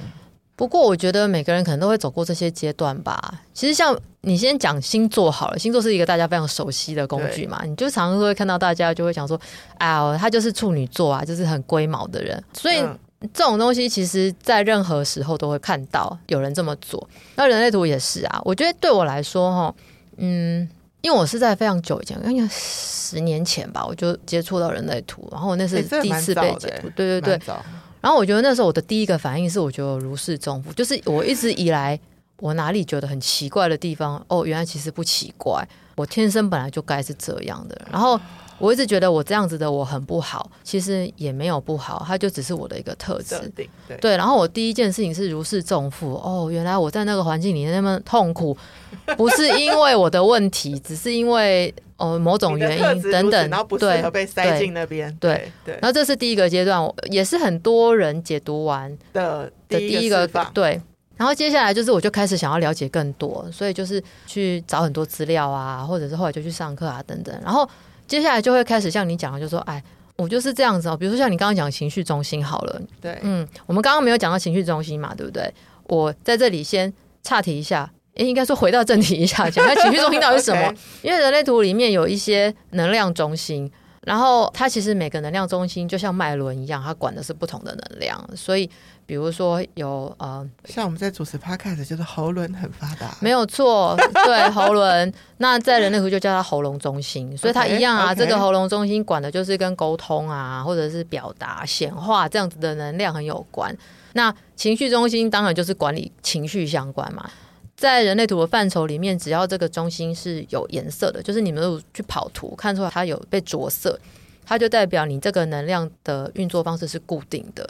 [SPEAKER 2] 不过我觉得每个人可能都会走过这些阶段吧。其实像你先讲星座好了，星座是一个大家非常熟悉的工具嘛，你就常常会看到大家就会讲说，哎呀，他就是处女座啊，就是很龟毛的人。所以、嗯、这种东西，其实在任何时候都会看到有人这么做。那人类图也是啊，我觉得对我来说，哈。嗯，因为我是在非常久以前，应该十年前吧，我就接触到人类图，然后我那是第一次被解读，欸、对对对。然后我觉得那时候我的第一个反应是，我觉得如释重负，就是我一直以来我哪里觉得很奇怪的地方，哦，原来其实不奇怪，我天生本来就该是这样的。然后。我一直觉得我这样子的我很不好，其实也没有不好，它就只是我的一个特质。对，对，然后我第一件事情是如释重负。哦，原来我在那个环境里那么痛苦，不是因为我的问题，只是因为哦某种原因等等。
[SPEAKER 1] 然后不适合被塞进那边。对对。然后
[SPEAKER 2] 这是第一个阶段，也是很多人解读完
[SPEAKER 1] 的
[SPEAKER 2] 的第一个对。然后接下来就是我就开始想要了解更多，所以就是去找很多资料啊，或者是后来就去上课啊等等。然后接下来就会开始像你讲的，就说哎，我就是这样子哦。比如说像你刚刚讲情绪中心好了，
[SPEAKER 1] 对，
[SPEAKER 2] 嗯，我们刚刚没有讲到情绪中心嘛，对不对？我在这里先岔题一下，诶，应该说回到正题一下，讲一下情绪中心到底是什么. 因为人类图里面有一些能量中心。然后它其实每个能量中心就像脉轮一样，它管的是不同的能量。所以比如说有呃，
[SPEAKER 1] 像我们在主持 Podcast 就是喉轮很发达，
[SPEAKER 2] 没有错，对 喉轮。那在人类图就叫它喉咙中心，所以它一样啊。Okay, okay. 这个喉咙中心管的就是跟沟通啊，或者是表达、显化这样子的能量很有关。那情绪中心当然就是管理情绪相关嘛。在人类图的范畴里面，只要这个中心是有颜色的，就是你们去跑图看出来它有被着色，它就代表你这个能量的运作方式是固定的。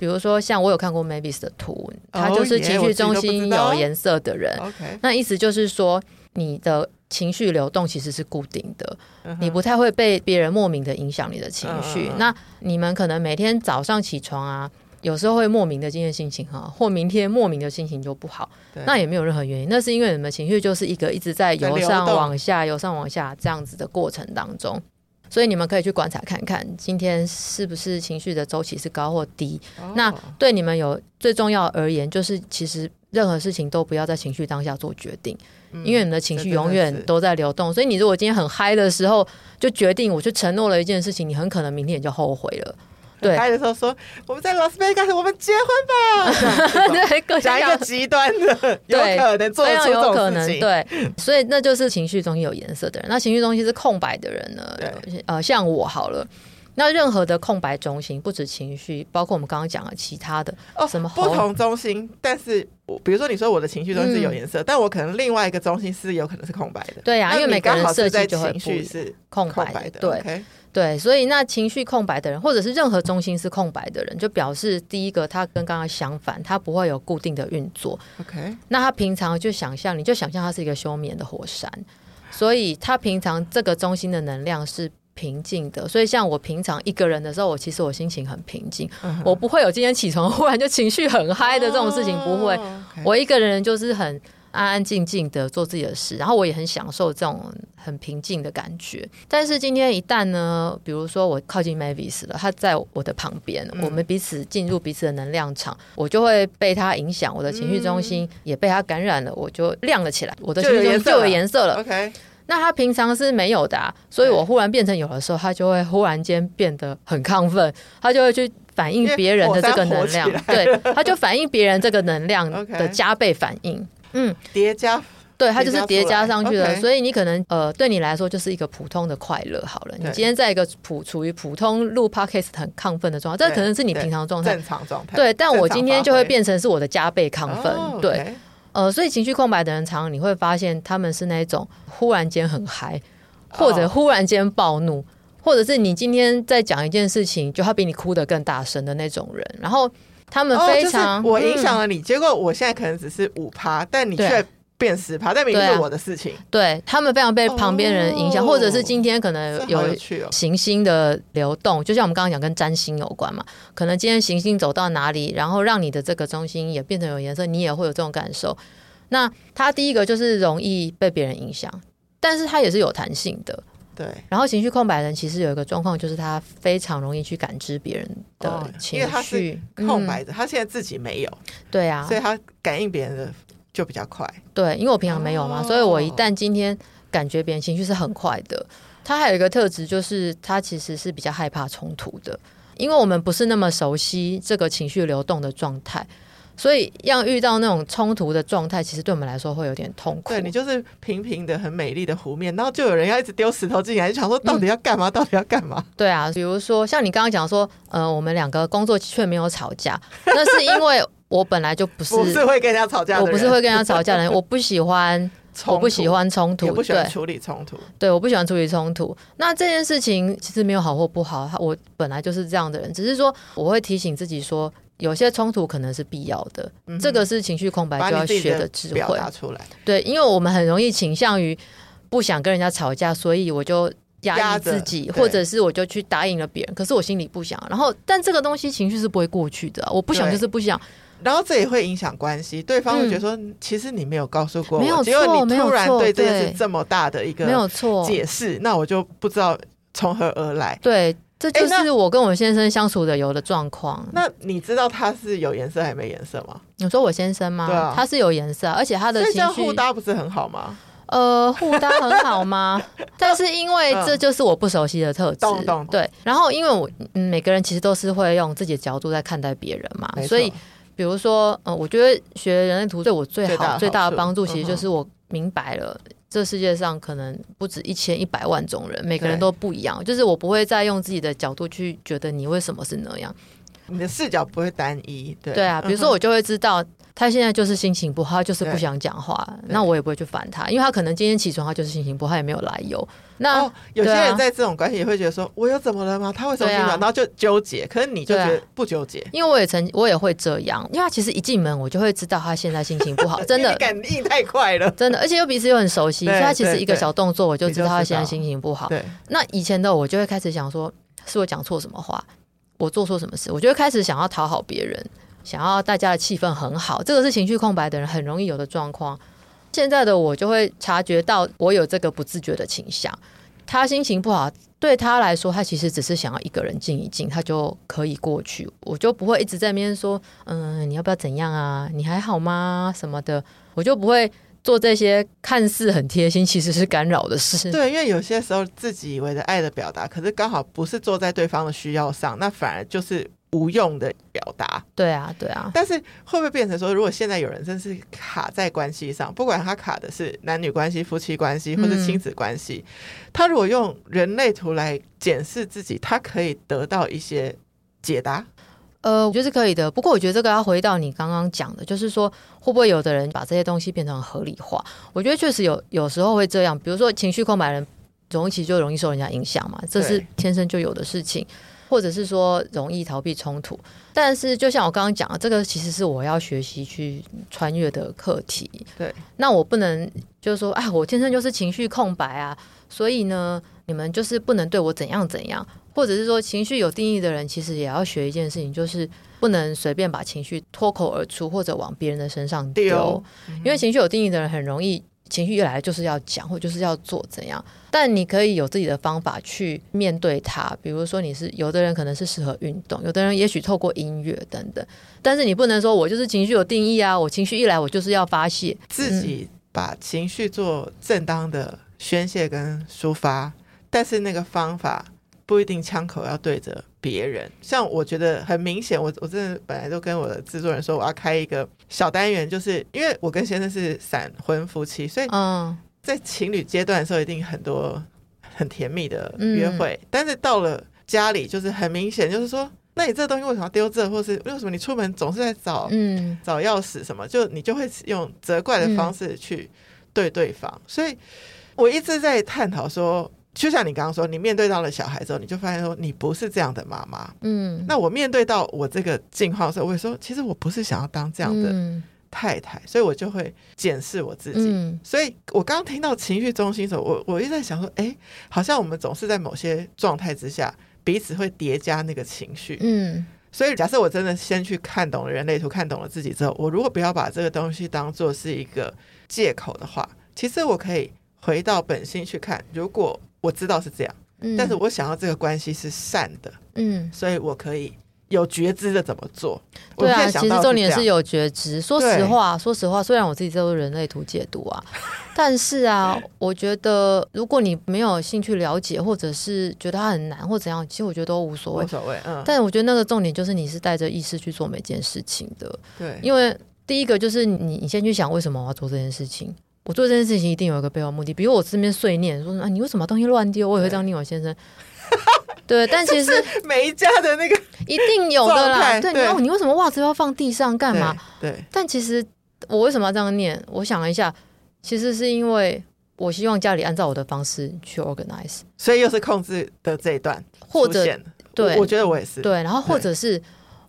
[SPEAKER 2] 比如说，像我有看过 Mavis 的图，他就是情绪中心有颜色的人。Oh, yeah, 那意思就是说，你的情绪流动其实是固定的，uh -huh. 你不太会被别人莫名的影响你的情绪。Uh -huh. 那你们可能每天早上起床啊。有时候会莫名的今天心情好，或明天莫名的心情就不好，那也没有任何原因，那是因为你们情绪就是一个一直在由上往下、由上往下这样子的过程当中，所以你们可以去观察看看，今天是不是情绪的周期是高或低。哦、那对你们有最重要而言，就是其实任何事情都不要在情绪当下做决定，嗯、因为你们的情绪永远都在流动，所以你如果今天很嗨的时候就决定，我就承诺了一件事情，你很可能明天也就后悔了。对，开的时候说我们在拉斯维加斯，我们结婚吧。对，讲一个极端的，有可能做出这种事。对，所以那就是情绪中心有颜色的人。那情绪中心是空白的人呢？对，呃，像我好了。那任何的空白中心，不止情绪，包括我们刚刚讲的其他的哦，什么不同中心。但是，我比如说你说我的情绪中心是有颜色，嗯，但我可能另外一个中心是有可能是空白的。对啊，因为每个人设计就会情绪是空白的。对。Okay. 对，所以那情绪空白的人，或者是任何中心是空白的人，就表示第一个他跟刚刚相反，他不会有固定的运作。OK，那他平常就想象，你就想象他是一个休眠的火山，所以他平常这个中心的能量是平静的。所以像我平常一个人的时候，我其实我心情很平静，uh -huh. 我不会有今天起床忽然就情绪很嗨的这种事情，不会。Oh. 我一个人就是很。安安静静的做自己的事，然后我也很享受这种很平静的感觉。但是今天一旦呢，比如说我靠近 Mavis 了，他在我的旁边，嗯，我们彼此进入彼此的能量场，我就会被他影响，我的情绪中心也被他感染了，我就亮了起来，我的情绪中心就有颜色了。OK，那他平常是没有的啊，所以我忽然变成有的时候，他就会忽然间变得很亢奋，他就会去反映别人的这个能量，对，他就反映别人这个能量的加倍反应。嗯，叠加，对，它就是叠加上去的所以你可能呃，对你来说就是一个普通的快乐好了。你今天在一个普处于普通录 podcast 很亢奋的状态，这可能是你平常状态，正常状态。对，但我今天就会变成是我的加倍亢奋。Oh. 对，呃，所以情绪空白的人，常常你会发现他们是那种忽然间很嗨，或者忽然间暴怒，或者是你今天在讲一件事情，就他比你哭得更大声的那种人，然后。他们非常，哦就是、我影响了你、嗯，结果我现在可能只是五趴，但你却变十趴，但明明是我的事情。对、他们非常被旁边人影响、哦，或者是今天可能有行星的流动，就像我们刚刚讲跟占星有关嘛，可能今天行星走到哪里，然后让你的这个中心也变成有颜色，你也会有这种感受。那他第一个就是容易被别人影响，但是他也是有弹性的。对，然后情绪空白的人其实有一个状况，就是他非常容易去感知别人的情绪，因为他是空白的、嗯，他现在自己没有，对啊，所以他感应别人的就比较快。对，因为我平常没有嘛，哦、所以我一旦今天感觉别人情绪是很快的。他还有一个特质，就是他其实是比较害怕冲突的，因为我们不是那么熟悉这个情绪流动的状态。所以，要遇到那种冲突的状态，其实对我们来说会有点痛苦。对，你就是平平的、很美丽的湖面，然后就有人要一直丢石头进来，就想说到底要干嘛、嗯？到底要干嘛？对啊，比如说像你刚刚讲说，呃，我们两个工作却没有吵架，那是因为我本来就不是不是会跟人家吵架的人，我不是会跟人家吵架的人，我不喜欢，我不喜欢冲突，我不喜欢处理冲突，对，我不喜欢处理冲突。那这件事情其实没有好或不好，我本来就是这样的人，只是说我会提醒自己说。有些冲突可能是必要的，嗯、这个是情绪空白就要学的智慧。表达出来，对，因为我们很容易倾向于不想跟人家吵架，所以我就压抑自己，或者是我就去答应了别人，可是我心里不想。然后，但这个东西情绪是不会过去的，我不想就是不想。
[SPEAKER 1] 然后这也会影响关系，对方会觉得说，嗯、其实你没有告诉过我，
[SPEAKER 2] 没有错，
[SPEAKER 1] 结果你突然对这件事这么大的一个
[SPEAKER 2] 没有错
[SPEAKER 1] 解释，那我就不知道从何而来。
[SPEAKER 2] 对，这就是我跟我先生相处的有的状况。
[SPEAKER 1] 那你知道他是有颜色还没颜色吗？
[SPEAKER 2] 你说我先生吗？对啊，他是有颜色，而且他的情绪
[SPEAKER 1] 互搭不是很好吗？
[SPEAKER 2] 呃，互搭很好吗？但是因为这就是我不熟悉的特质，嗯、对。然后因为我、嗯、每个人其实都是会用自己的角度在看待别人嘛，所以比如说，呃，我觉得学人类图对我最好最大的帮助，其实就是我明白了，这世界上可能不止一千一百万种人，每个人都不一样。就是我不会再用自己的角度去觉得你为什么是那样，
[SPEAKER 1] 你的视角不会单一。对
[SPEAKER 2] 对啊，比如说我就会知道。他现在就是心情不好，他就是不想讲话，那我也不会去烦他，因为他可能今天起床他就是心情不好，他也没有来由。那、哦、
[SPEAKER 1] 有些人在这种关系也会觉得说，我又怎么了吗？他为什么心情不好？然后就纠结。可是你就觉得不纠结，
[SPEAKER 2] 因为我也曾我也会这样，因为他其实一进门我就会知道他现在心情不好，真的
[SPEAKER 1] 感应太快了，
[SPEAKER 2] 真的，而且又彼此又很熟悉，所以他其实一个小动作我就知道他现在心情不好。对，那以前的我就会开始想说，是我讲错什么话，我做错什么事，我就会开始想要讨好别人。想要大家的气氛很好，这个是情绪空白的人很容易有的状况。现在的我就会察觉到我有这个不自觉的倾向。他心情不好，对他来说，他其实只是想要一个人静一静，他就可以过去。我就不会一直在那边说：“嗯，你要不要怎样啊？你还好吗？什么的。”我就不会做这些看似很贴心，其实是干扰的事。
[SPEAKER 1] 对，因为有些时候自己以为的爱的表达，可是刚好不是做在对方的需要上，那反而就是。无用的表达，
[SPEAKER 2] 对啊，对啊。
[SPEAKER 1] 但是会不会变成说，如果现在有人真是卡在关系上，不管他卡的是男女关系、夫妻关系或者亲子关系，嗯、他如果用人类图来检视自己，他可以得到一些解答？
[SPEAKER 2] 呃，我觉得是可以的。不过我觉得这个要回到你刚刚讲的，就是说会不会有的人把这些东西变成合理化？我觉得确实有，有时候会这样。比如说情绪空白人，容易其实就容易受人家影响嘛，这是天生就有的事情。或者是说容易逃避冲突，但是就像我刚刚讲的，这个其实是我要学习去穿越的课题。
[SPEAKER 1] 对，
[SPEAKER 2] 那我不能就是说，哎，我天生就是情绪空白啊，所以呢，你们就是不能对我怎样怎样。或者是说，情绪有定义的人，其实也要学一件事情，就是不能随便把情绪脱口而出，或者往别人的身上丢。因为情绪有定义的人很容易。情绪一来就是要讲，或就是要做怎样，但你可以有自己的方法去面对它。比如说，你是有的人可能是适合运动，有的人也许透过音乐等等。但是你不能说我就是情绪有定义啊，我情绪一来我就是要发泄，
[SPEAKER 1] 自己把情绪做正当的宣泄跟抒发，但是那个方法不一定枪口要对着。别人像我觉得很明显，我我真的本来都跟我的制作人说，我要开一个小单元，就是因为我跟先生是闪婚夫妻，所以在情侣阶段的时候，一定很多很甜蜜的约会。嗯、但是到了家里，就是很明显，就是说，那你这东西为什么要丢这，或是为什么你出门总是在找嗯找钥匙什么，就你就会用责怪的方式去对对方。所以我一直在探讨说。就像你刚刚说，你面对到了小孩之后，你就发现说你不是这样的妈妈。嗯，那我面对到我这个境况的时候，我会说，其实我不是想要当这样的太太，嗯、所以我就会检视我自己。嗯、所以我刚刚听到情绪中心的时候，我我一直在想说，哎，好像我们总是在某些状态之下，彼此会叠加那个情绪。嗯，所以假设我真的先去看懂了人类图，看懂了自己之后，我如果不要把这个东西当做是一个借口的话，其实我可以回到本心去看，如果。我知道是这样，嗯、但是我想要这个关系是善的，嗯，所以我可以有觉知的怎么做？
[SPEAKER 2] 对啊，其实重点是有觉知。说实话，说实话，虽然我自己都是人类图解读啊，但是啊，我觉得如果你没有兴趣了解，或者是觉得它很难或怎样，其实我觉得都无所谓，无所谓。嗯，但是我觉得那个重点就是你是带着意识去做每件事情的，对，因为第一个就是你，你先去想为什么我要做这件事情。我做这件事情一定有一个背后目的，比如我这边碎念说啊，你为什么东西乱丢？我也会这样念我先生。对，但其实
[SPEAKER 1] 每一家的那个
[SPEAKER 2] 一定有的啦。对，你说你为什么袜子要放地上干嘛？对。但其实我为什么要这样念？我想了一下，其实是因为我希望家里按照我的方式去 organize，
[SPEAKER 1] 所以又是控制的这一段，或者对，我觉得我也是
[SPEAKER 2] 对。然后或者是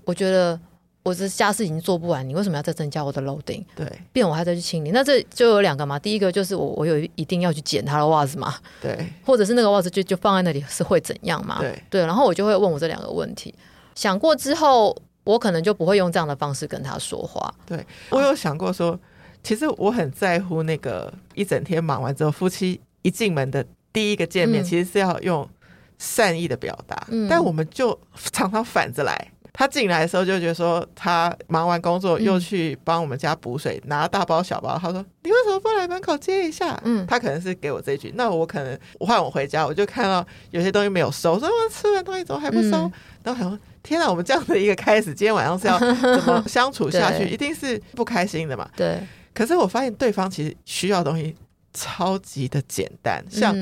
[SPEAKER 2] 我觉得。我这家事已经做不完，你为什么要再增加我的 loading？
[SPEAKER 1] 对，
[SPEAKER 2] 变我还在去清理，那这就有两个嘛。第一个就是我我有一定要去捡他的袜子嘛，
[SPEAKER 1] 对，
[SPEAKER 2] 或者是那个袜子就就放在那里是会怎样嘛？对对，然后我就会问我这两个问题，想过之后，
[SPEAKER 3] 我可能就不会用这样的方式跟他说话。
[SPEAKER 2] 对，我有想过说，其实我很在乎那个一整天忙完之后，夫妻一进门的第一个见面，其实是要用善意的表达。嗯，但我们就常常反着来。他进来的时候就觉得说，他忙完工作又去帮我们家补水，嗯、拿大包小包。他说：“你为什么不来门口接一下？”嗯，他可能是给我这句。那我可能我换我回家，我就看到有些东西没有收，说我吃完东西怎么还不收？嗯、然后想说：“天哪，我们这样的一个开始，今天晚上是要怎么相处下去？一定是不开心的嘛。”对。可是我发现对方其实需要的东西。超级的简单，像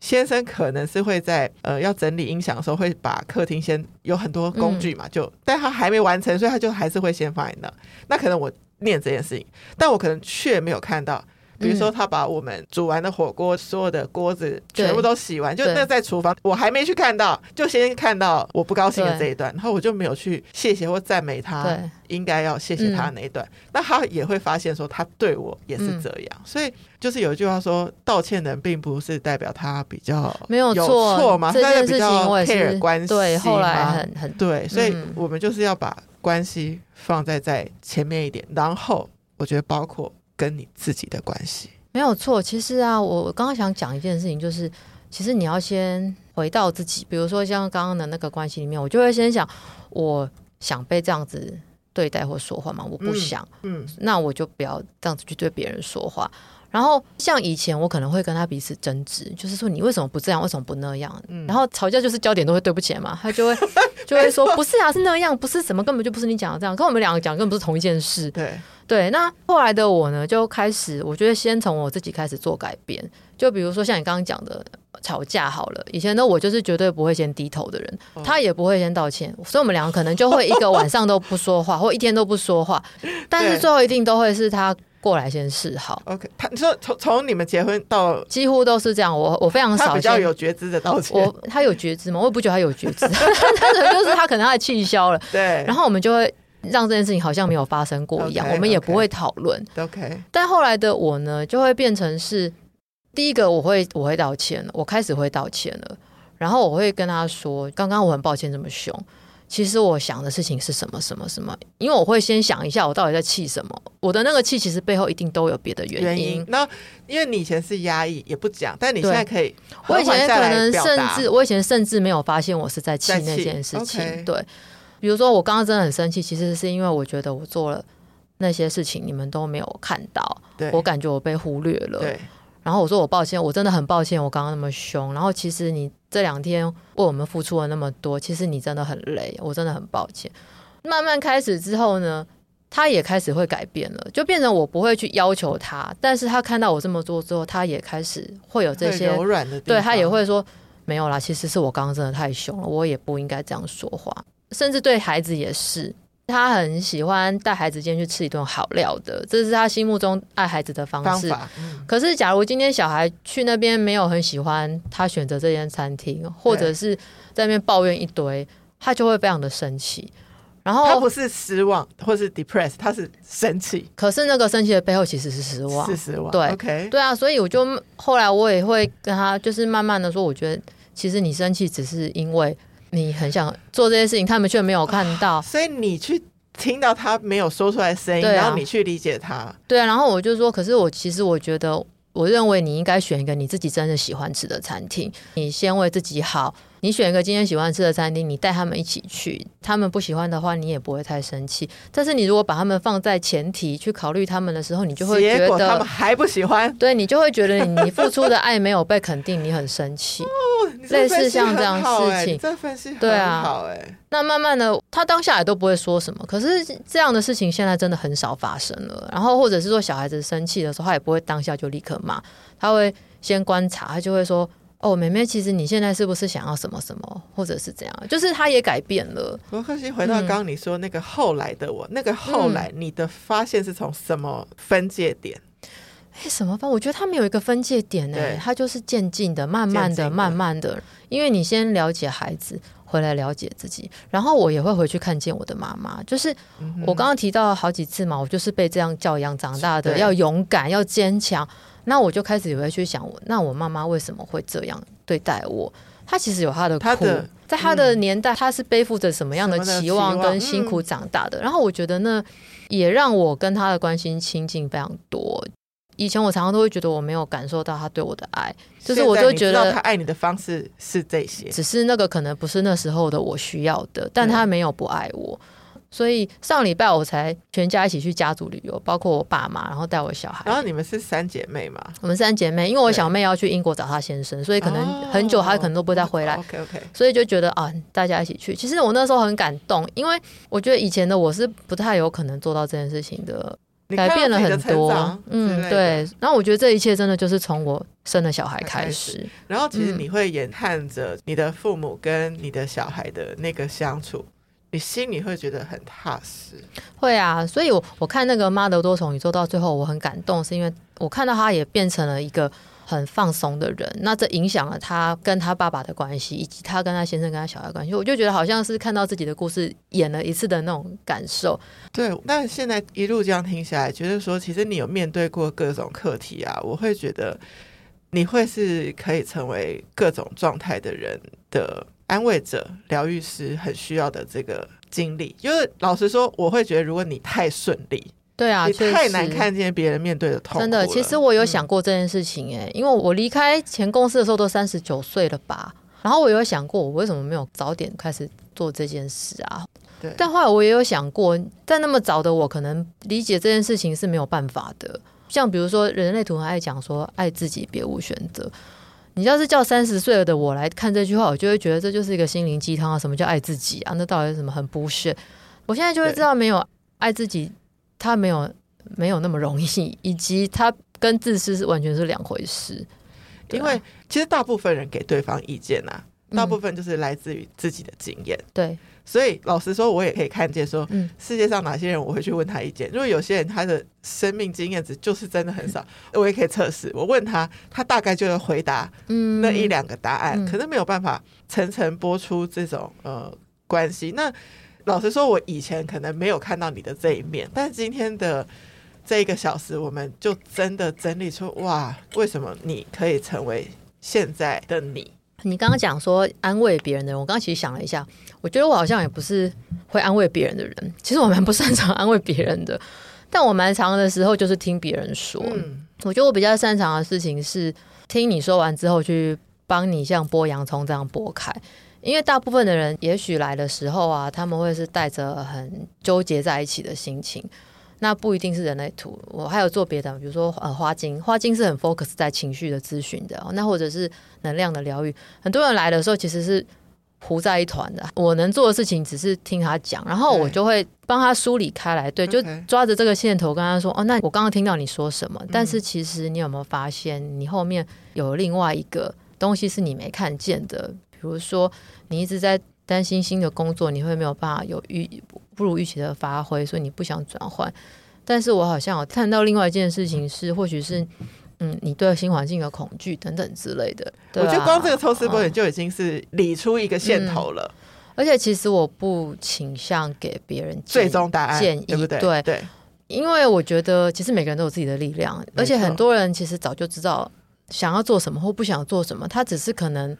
[SPEAKER 2] 先生可能是会在呃要整理音响的时候，会把客厅先有很多工具嘛，就但他还没完成，所以他就还是会先放在那。那可能我念这件事情，但我可能却没有看到。比如说，他把我们煮完的火锅所有的锅子全部都洗完，就那在厨房，我还没去看到，就先看到我不高兴的这一段，然后我就没有去谢谢或赞美他，应该要谢谢他那一段。那他也会发现说，他对我也是这样，所以就是有一句话说，道歉人并不是代表他比较没有错嘛，这件事情我也是关系对，后来很很对，所以我们就是要把关系放在在前面一点，然后我觉得包括。跟你自己的关系没有错。其实啊，我刚刚想讲一件事情，就是其实你要先回到自己。比如说像刚刚的那个关系里面，我就会先想，我想被这样子对待或说话吗？我不想。嗯，嗯，那我就不要这样子去对别人说话。然后像以前，我可能会跟他彼此争执，就是说你为什么不这样，为什么不那样？嗯，然后吵架就是焦点都会对不起来嘛，他就会 就会说不是啊，是那样，不是什么，根本就不是你讲的这样，跟我们两个讲根本不是同一件事。对。对，那后来的我呢，就开始，我觉得先从我自己开始做改变。就比如说像你刚刚讲的吵架好了，以前呢，我就是绝对不会先低头的人，他也不会先道歉，所以我们两个可能就会一个晚上都不说话，或一天都不说话，但是最后一定都会是他过来先示好。OK，他你说从从你们结婚到几乎都是这样，我我非常少，他比较有觉知的道歉。我他有觉知吗？我也不觉得他有觉知，他可能就是他可能他的气消了。对，然后我们就会。让这件事情好像没有发生过一样，okay, 我们也不会讨论。OK，但后来的我呢，就会变成是第一个，我会我会道歉了，我开始会道歉了，然后我会跟他说，刚刚我很抱歉这么凶，其实我想的事情是什么什么什么，因为我会先想一下我到底在气什么，我的那个气其实背后一定都有别的原因。原因那因为你以前是压抑也不讲，但你现在可以，我以前可能甚至我以前甚至没有发现我是在气那件事情，okay. 对。比如说，我刚刚真的很生气，其实是因为我觉得我做了那些事情，你们都没有看到，我感觉我被忽略了。然后我说我抱歉，我真的很抱歉，我刚刚那么凶。然后其实你这两天为我们付出了那么多，其实你真的很累，我真的很抱歉。慢慢开始之后呢，他也开始会改变了，就变成我不会去要求他，但是他看到我这么做之后，他也开始会有这些柔软的，对，他也会说没有啦，其实是我刚刚真的太凶了，我也不应该这样说话。甚至对孩子也是，他很喜欢带孩子今天去吃一顿好料的，这是他心目中爱孩子的方式。方，嗯。可是，假如今天小孩去那边没有很喜欢他选择这间餐厅，或者是在那边抱怨一堆，他就会非常的生气。然后他不是失望或是 depressed，他是生气。可是那个生气的背后其实是失望，是失望。对，OK，对啊，所以我就后来我也会跟他，就是慢慢的说，我觉得其实你生气只是因为。你很想做这些事情，他们却没有看到，所以你去听到他没有说出来声音，啊，然后你去理解他。对啊，然后我就说，可是我其实我觉得，我认为你应该选一个你自己真的喜欢吃的餐厅，你先为自己好。你选一个今天喜欢吃的餐厅，你带他们一起去。他们不喜欢的话，你也不会太生气。但是你如果把他们放在前提去考虑他们的时候，你就会觉得他们还不喜欢。对，你就会觉得你付出的爱没有被肯定，你很生气。哦，类似像这样事情，这分析对啊，那慢慢的，他当下也都不会说什么。可是这样的事情现在真的很少发生了。然后或者是说小孩子生气的时候，他也不会当下就立刻骂，他会先观察，他就会说。哦，妹妹，其实你现在是不是想要什么什么，或者是怎样？就是她也改变了。我可惜回到刚刚你说那个后来的我，嗯、那个后来你的发现是从什么分界点？哎、嗯，什么分？我觉得他们有一个分界点呢，他就是渐进的、慢慢的、慢慢的。因为你先了解孩子，回来了解自己，然后我也会回去看见我的妈妈。就是我刚刚提到好几次嘛，我就是被这样教养长大的，要勇敢，要坚强。那我就开始也会去想，那我妈妈为什么会这样对待我？她其实有她的苦，在她的年代，她是背负着什么样的期望跟辛苦长大的。然后我觉得那，也让我跟她的关心亲近非常多。以前我常常都会觉得我没有感受到他对我的爱，就是我就觉得
[SPEAKER 1] 他爱你的方式是这些，
[SPEAKER 2] 只是那个可能不是那时候的我需要的，但他没有不爱我。所以上礼拜我才全家一起去家族旅游，包括我爸妈，然后带我小孩。
[SPEAKER 1] 然后你们是三姐妹嘛？
[SPEAKER 2] 我们三姐妹，因为我小妹要去英国找她先生，所以可能很久她可能都不会再回来。
[SPEAKER 1] OK OK，
[SPEAKER 2] 所以就觉得啊，大家一起去。其实我那时候很感动，因为我觉得以前的我是不太有可能做到这件事情的。改变了很多，嗯，对。然后我觉得这一切真的就是从我生了小孩开始。
[SPEAKER 1] 然后其实你会眼看着你的父母跟你的小孩的那个相处，你心里会觉得很踏实。
[SPEAKER 2] 会啊，所以我我看那个妈的多重宇宙到最后，我很感动，是因为我看到他也变成了一个。很放松的人，那这影响了他跟他爸爸的关系，以及他跟他先生跟他小孩关系。我就觉得好像是看到自己的故事演了一次的那种感受。
[SPEAKER 1] 对，那现在一路这样听下来，觉得说其实你有面对过各种课题啊，我会觉得你会是可以成为各种状态的人的安慰者、疗愈师，很需要的这个经历。因为老实说，我会觉得如果你太顺利。
[SPEAKER 2] 对啊，
[SPEAKER 1] 太难看见别人面对的痛。
[SPEAKER 2] 真的，其实我有想过这件事情哎、欸，嗯、因为我离开前公司的时候都三十九岁了吧，然后我有想过，我为什么没有早点开始做这件事啊？对。但后来我也有想过，在那么早的我，可能理解这件事情是没有办法的。像比如说，人类图很爱讲说，爱自己别无选择。你要是叫三十岁了的我来看这句话，我就会觉得这就是一个心灵鸡汤啊！什么叫爱自己啊？那到底是什么很 bullshit？我现在就会知道，没有爱自己。他没有没有那么容易，以及他跟自私是完全是两回事。
[SPEAKER 1] 因为其实大部分人给对方意见啊，大部分就是来自于自己的经验。
[SPEAKER 2] 对，
[SPEAKER 1] 所以老实说，我也可以看见说，世界上哪些人我会去问他意见。如果有些人他的生命经验值就是真的很少，我也可以测试。我问他，他大概就会回答那一两个答案，可能没有办法层层播出这种呃关系。那老实说，我以前可能没有看到你的这一面，但是今天的这一个小时，我们就真的整理出哇，为什么你可以成为现在的你？
[SPEAKER 2] 你刚刚讲说安慰别人的人，我刚刚其实想了一下，我觉得我好像也不是会安慰别人的人，其实我蛮不擅长安慰别人的，但我蛮常的时候就是听别人说。嗯，我觉得我比较擅长的事情是听你说完之后，去帮你像剥洋葱这样剥开。因为大部分的人，也许来的时候啊，他们会是带着很纠结在一起的心情。那不一定是人类图，我还有做别的，比如说呃花精，花精是很 focus 在情绪的咨询的。那或者是能量的疗愈，很多人来的时候其实是糊在一团的。我能做的事情只是听他讲，然后我就会帮他梳理开来。对，就抓着这个线头跟他说：“哦，那我刚刚听到你说什么？但是其实你有没有发现，你后面有另外一个东西是你没看见的？比如说。”你一直在担心新的工作你会没有办法有预不如预期的发挥，所以你不想转换。但是我好像有看到另外一件事情是，或许是嗯，你对新环境的恐惧等等之类的。
[SPEAKER 1] 我觉得光这个抽丝剥茧就已经是理出一个线头了。
[SPEAKER 2] 嗯、而且其实我不倾向给别人
[SPEAKER 1] 最终答案
[SPEAKER 2] 建议，对不对？对，对，因为我觉得其实每个人都有自己的力量，而且很多人其实早就知道想要做什么或不想做什么，他只是可能。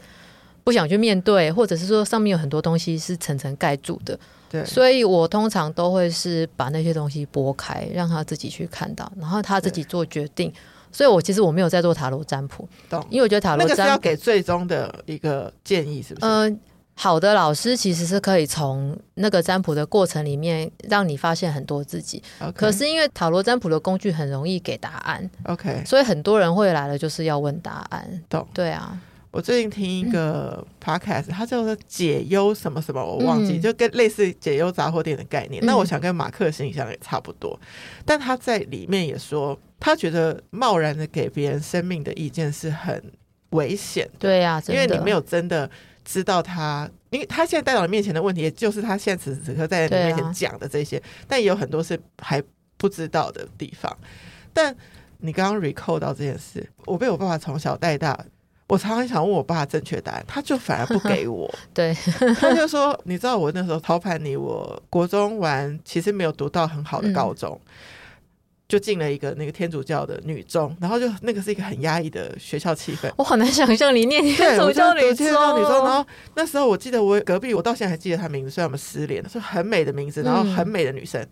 [SPEAKER 2] 不想去面对，或者是说上面有很多东西是层层盖住的，对，所以我通常都会是把那些东西拨开，让他自己去看到，然后他自己做决定。所以我其实我没有在做塔罗占卜，懂？因为我觉得塔罗占
[SPEAKER 1] 要给最终的一个建议，是不是？
[SPEAKER 2] 嗯、呃，好的老师其实是可以从那个占卜的过程里面让你发现很多自己。Okay 可是因为塔罗占卜的工具很容易给答案，OK，所以很多人会来了就是要问答案，懂？对啊。
[SPEAKER 1] 我最近听一个 podcast，它叫做解忧什么什么，我忘记，就跟类似解忧杂货店的概念。那我想跟马克形象也差不多，但他在里面也说，他觉得贸然的给别人生命的意见是很危险。
[SPEAKER 2] 对呀，
[SPEAKER 1] 因为你没有真的知道他，因为他现在带到你面前的问题，也就是他现在此时此刻在你面前讲的这些，但也有很多是还不知道的地方。但你刚刚 recall 到这件事，我被我爸爸从小带大。我常常想问我爸正确答案，他就反而不给 我。
[SPEAKER 2] 对，
[SPEAKER 1] 他就说：“你知道我那时候操盘你，我国中完其实没有读到很好的高中。嗯”就进了一个那个天主教的女中，然后就那个是一个很压抑的学校气氛。
[SPEAKER 2] 我好难想象你念天主教女中。
[SPEAKER 1] 天主教女中，然后那时候我记得我隔壁，我到现在还记得她名字，虽然我们失联了，是很美的名字，然后很美的女生。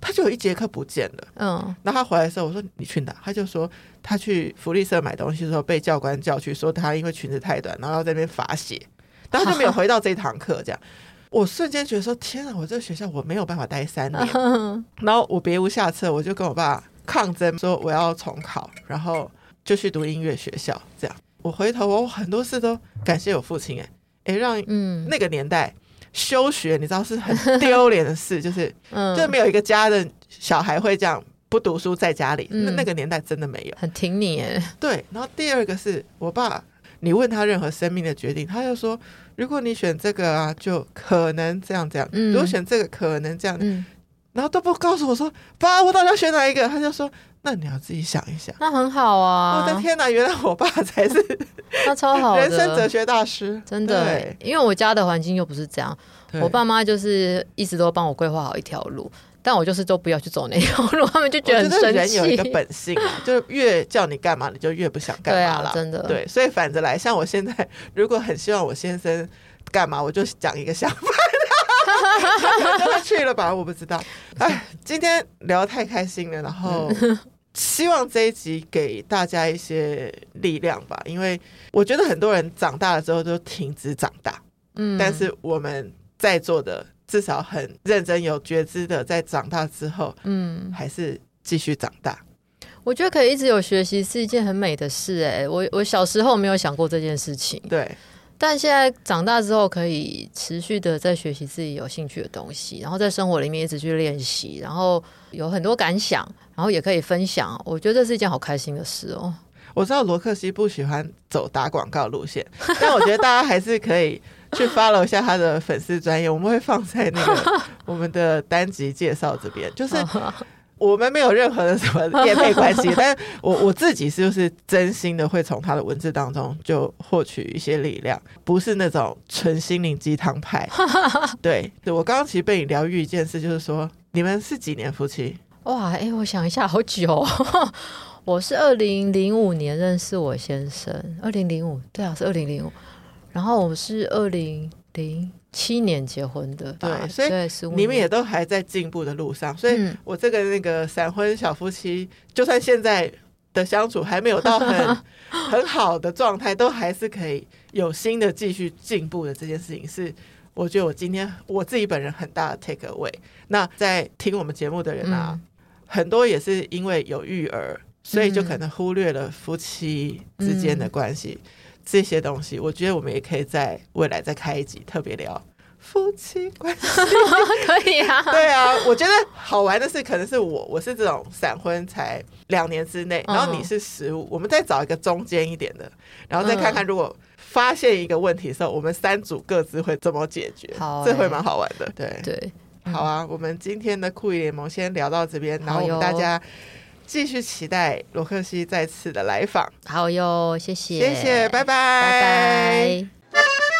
[SPEAKER 1] 她、嗯、就有一节课不见了，嗯，然后她回来的时候，我说你去哪？她就说她去福利社买东西的时候被教官叫去，说她因为裙子太短，然后要在那边罚写，然后她就没有回到这一堂课。这样，我瞬间觉得说天啊，我这个学校我没有办法待三年。然后我别无下策，我就跟我爸。抗争说我要重考，然后就去读音乐学校。这样，我回头我很多事都感谢我父亲。哎哎，让嗯那个年代休学，你知道是很丢脸的事，就是嗯，就没有一个家的小孩会这样不读书在家里。那那个年代真的没有，
[SPEAKER 2] 很挺你哎。
[SPEAKER 1] 对，然后第二个是我爸，你问他任何生命的决定，他就说，如果你选这个啊，就可能这样这样；如果选这个，可能这样。然后都不告诉我说，爸，我到底要选哪一个？他就说，那你要自己想一想。
[SPEAKER 2] 那很好啊！
[SPEAKER 1] 我的天哪，原来我爸才是
[SPEAKER 2] 那超好的
[SPEAKER 1] 人生哲学大师，
[SPEAKER 2] 真的。因为我家的环境又不是这样，我爸妈就是一直都帮我规划好一条路，但我就是都不要去走那条路，他们就觉得很生气。
[SPEAKER 1] 人有一个本性啊，就越叫你干嘛，你就越不想干嘛了。
[SPEAKER 2] 啊、真的，
[SPEAKER 1] 对，所以反着来，像我现在，如果很希望我先生干嘛，我就讲一个想法。去了吧？我不知道。哎，今天聊得太开心了，然后希望这一集给大家一些力量吧。因为我觉得很多人长大了之后都停止长大，嗯，但是我们在座的至少很认真有觉知的，在长大之后，嗯，还是继续长大。
[SPEAKER 2] 我觉得可以一直有学习是一件很美的事。哎，我我小时候没有想过这件事情，
[SPEAKER 1] 对。
[SPEAKER 2] 但现在长大之后，可以持续的在学习自己有兴趣的东西，然后在生活里面一直去练习，然后有很多感想，然后也可以分享。我觉得这是一件好开心的事哦。
[SPEAKER 1] 我知道罗克西不喜欢走打广告路线，但我觉得大家还是可以去 follow 一下他的粉丝专业，我们会放在那个 我们的单集介绍这边，就是。我们没有任何的什么 业配关系，但我我自己是就是真心的会从他的文字当中就获取一些力量，不是那种纯心灵鸡汤派。对，对我刚刚其实被你疗愈一件事，就是说你们是几年夫妻？
[SPEAKER 2] 哇，哎、欸，我想一下，好久。我是二零零五年认识我先生，二零零五，对啊，是二零零五。然后我是二零零。七年结婚的，
[SPEAKER 1] 对，所以你们也都还在进步的路上。所以我这个那个闪婚小夫妻，就算现在的相处还没有到很 很好的状态，都还是可以有新的继续进步的。这件事情是我觉得我今天我自己本人很大的 take away。那在听我们节目的人啊，很多也是因为有育儿，所以就可能忽略了夫妻之间的关系。这些东西，我觉得我们也可以在未来再开一集特别聊夫妻关系，
[SPEAKER 2] 可以啊。
[SPEAKER 1] 对啊，我觉得好玩的是，可能是我我是这种闪婚才两年之内，然后你是十五，我们再找一个中间一点的，然后再看看如果发现一个问题的时候，我们三组各自会怎么解决，
[SPEAKER 2] 好，
[SPEAKER 1] 这会蛮好玩的。对
[SPEAKER 2] 对，
[SPEAKER 1] 好啊，我们今天的酷姨联盟先聊到这边，然后我们大家。继续期待罗克西再次的来访。
[SPEAKER 2] 好哟，谢谢，
[SPEAKER 1] 谢谢，拜拜，拜拜。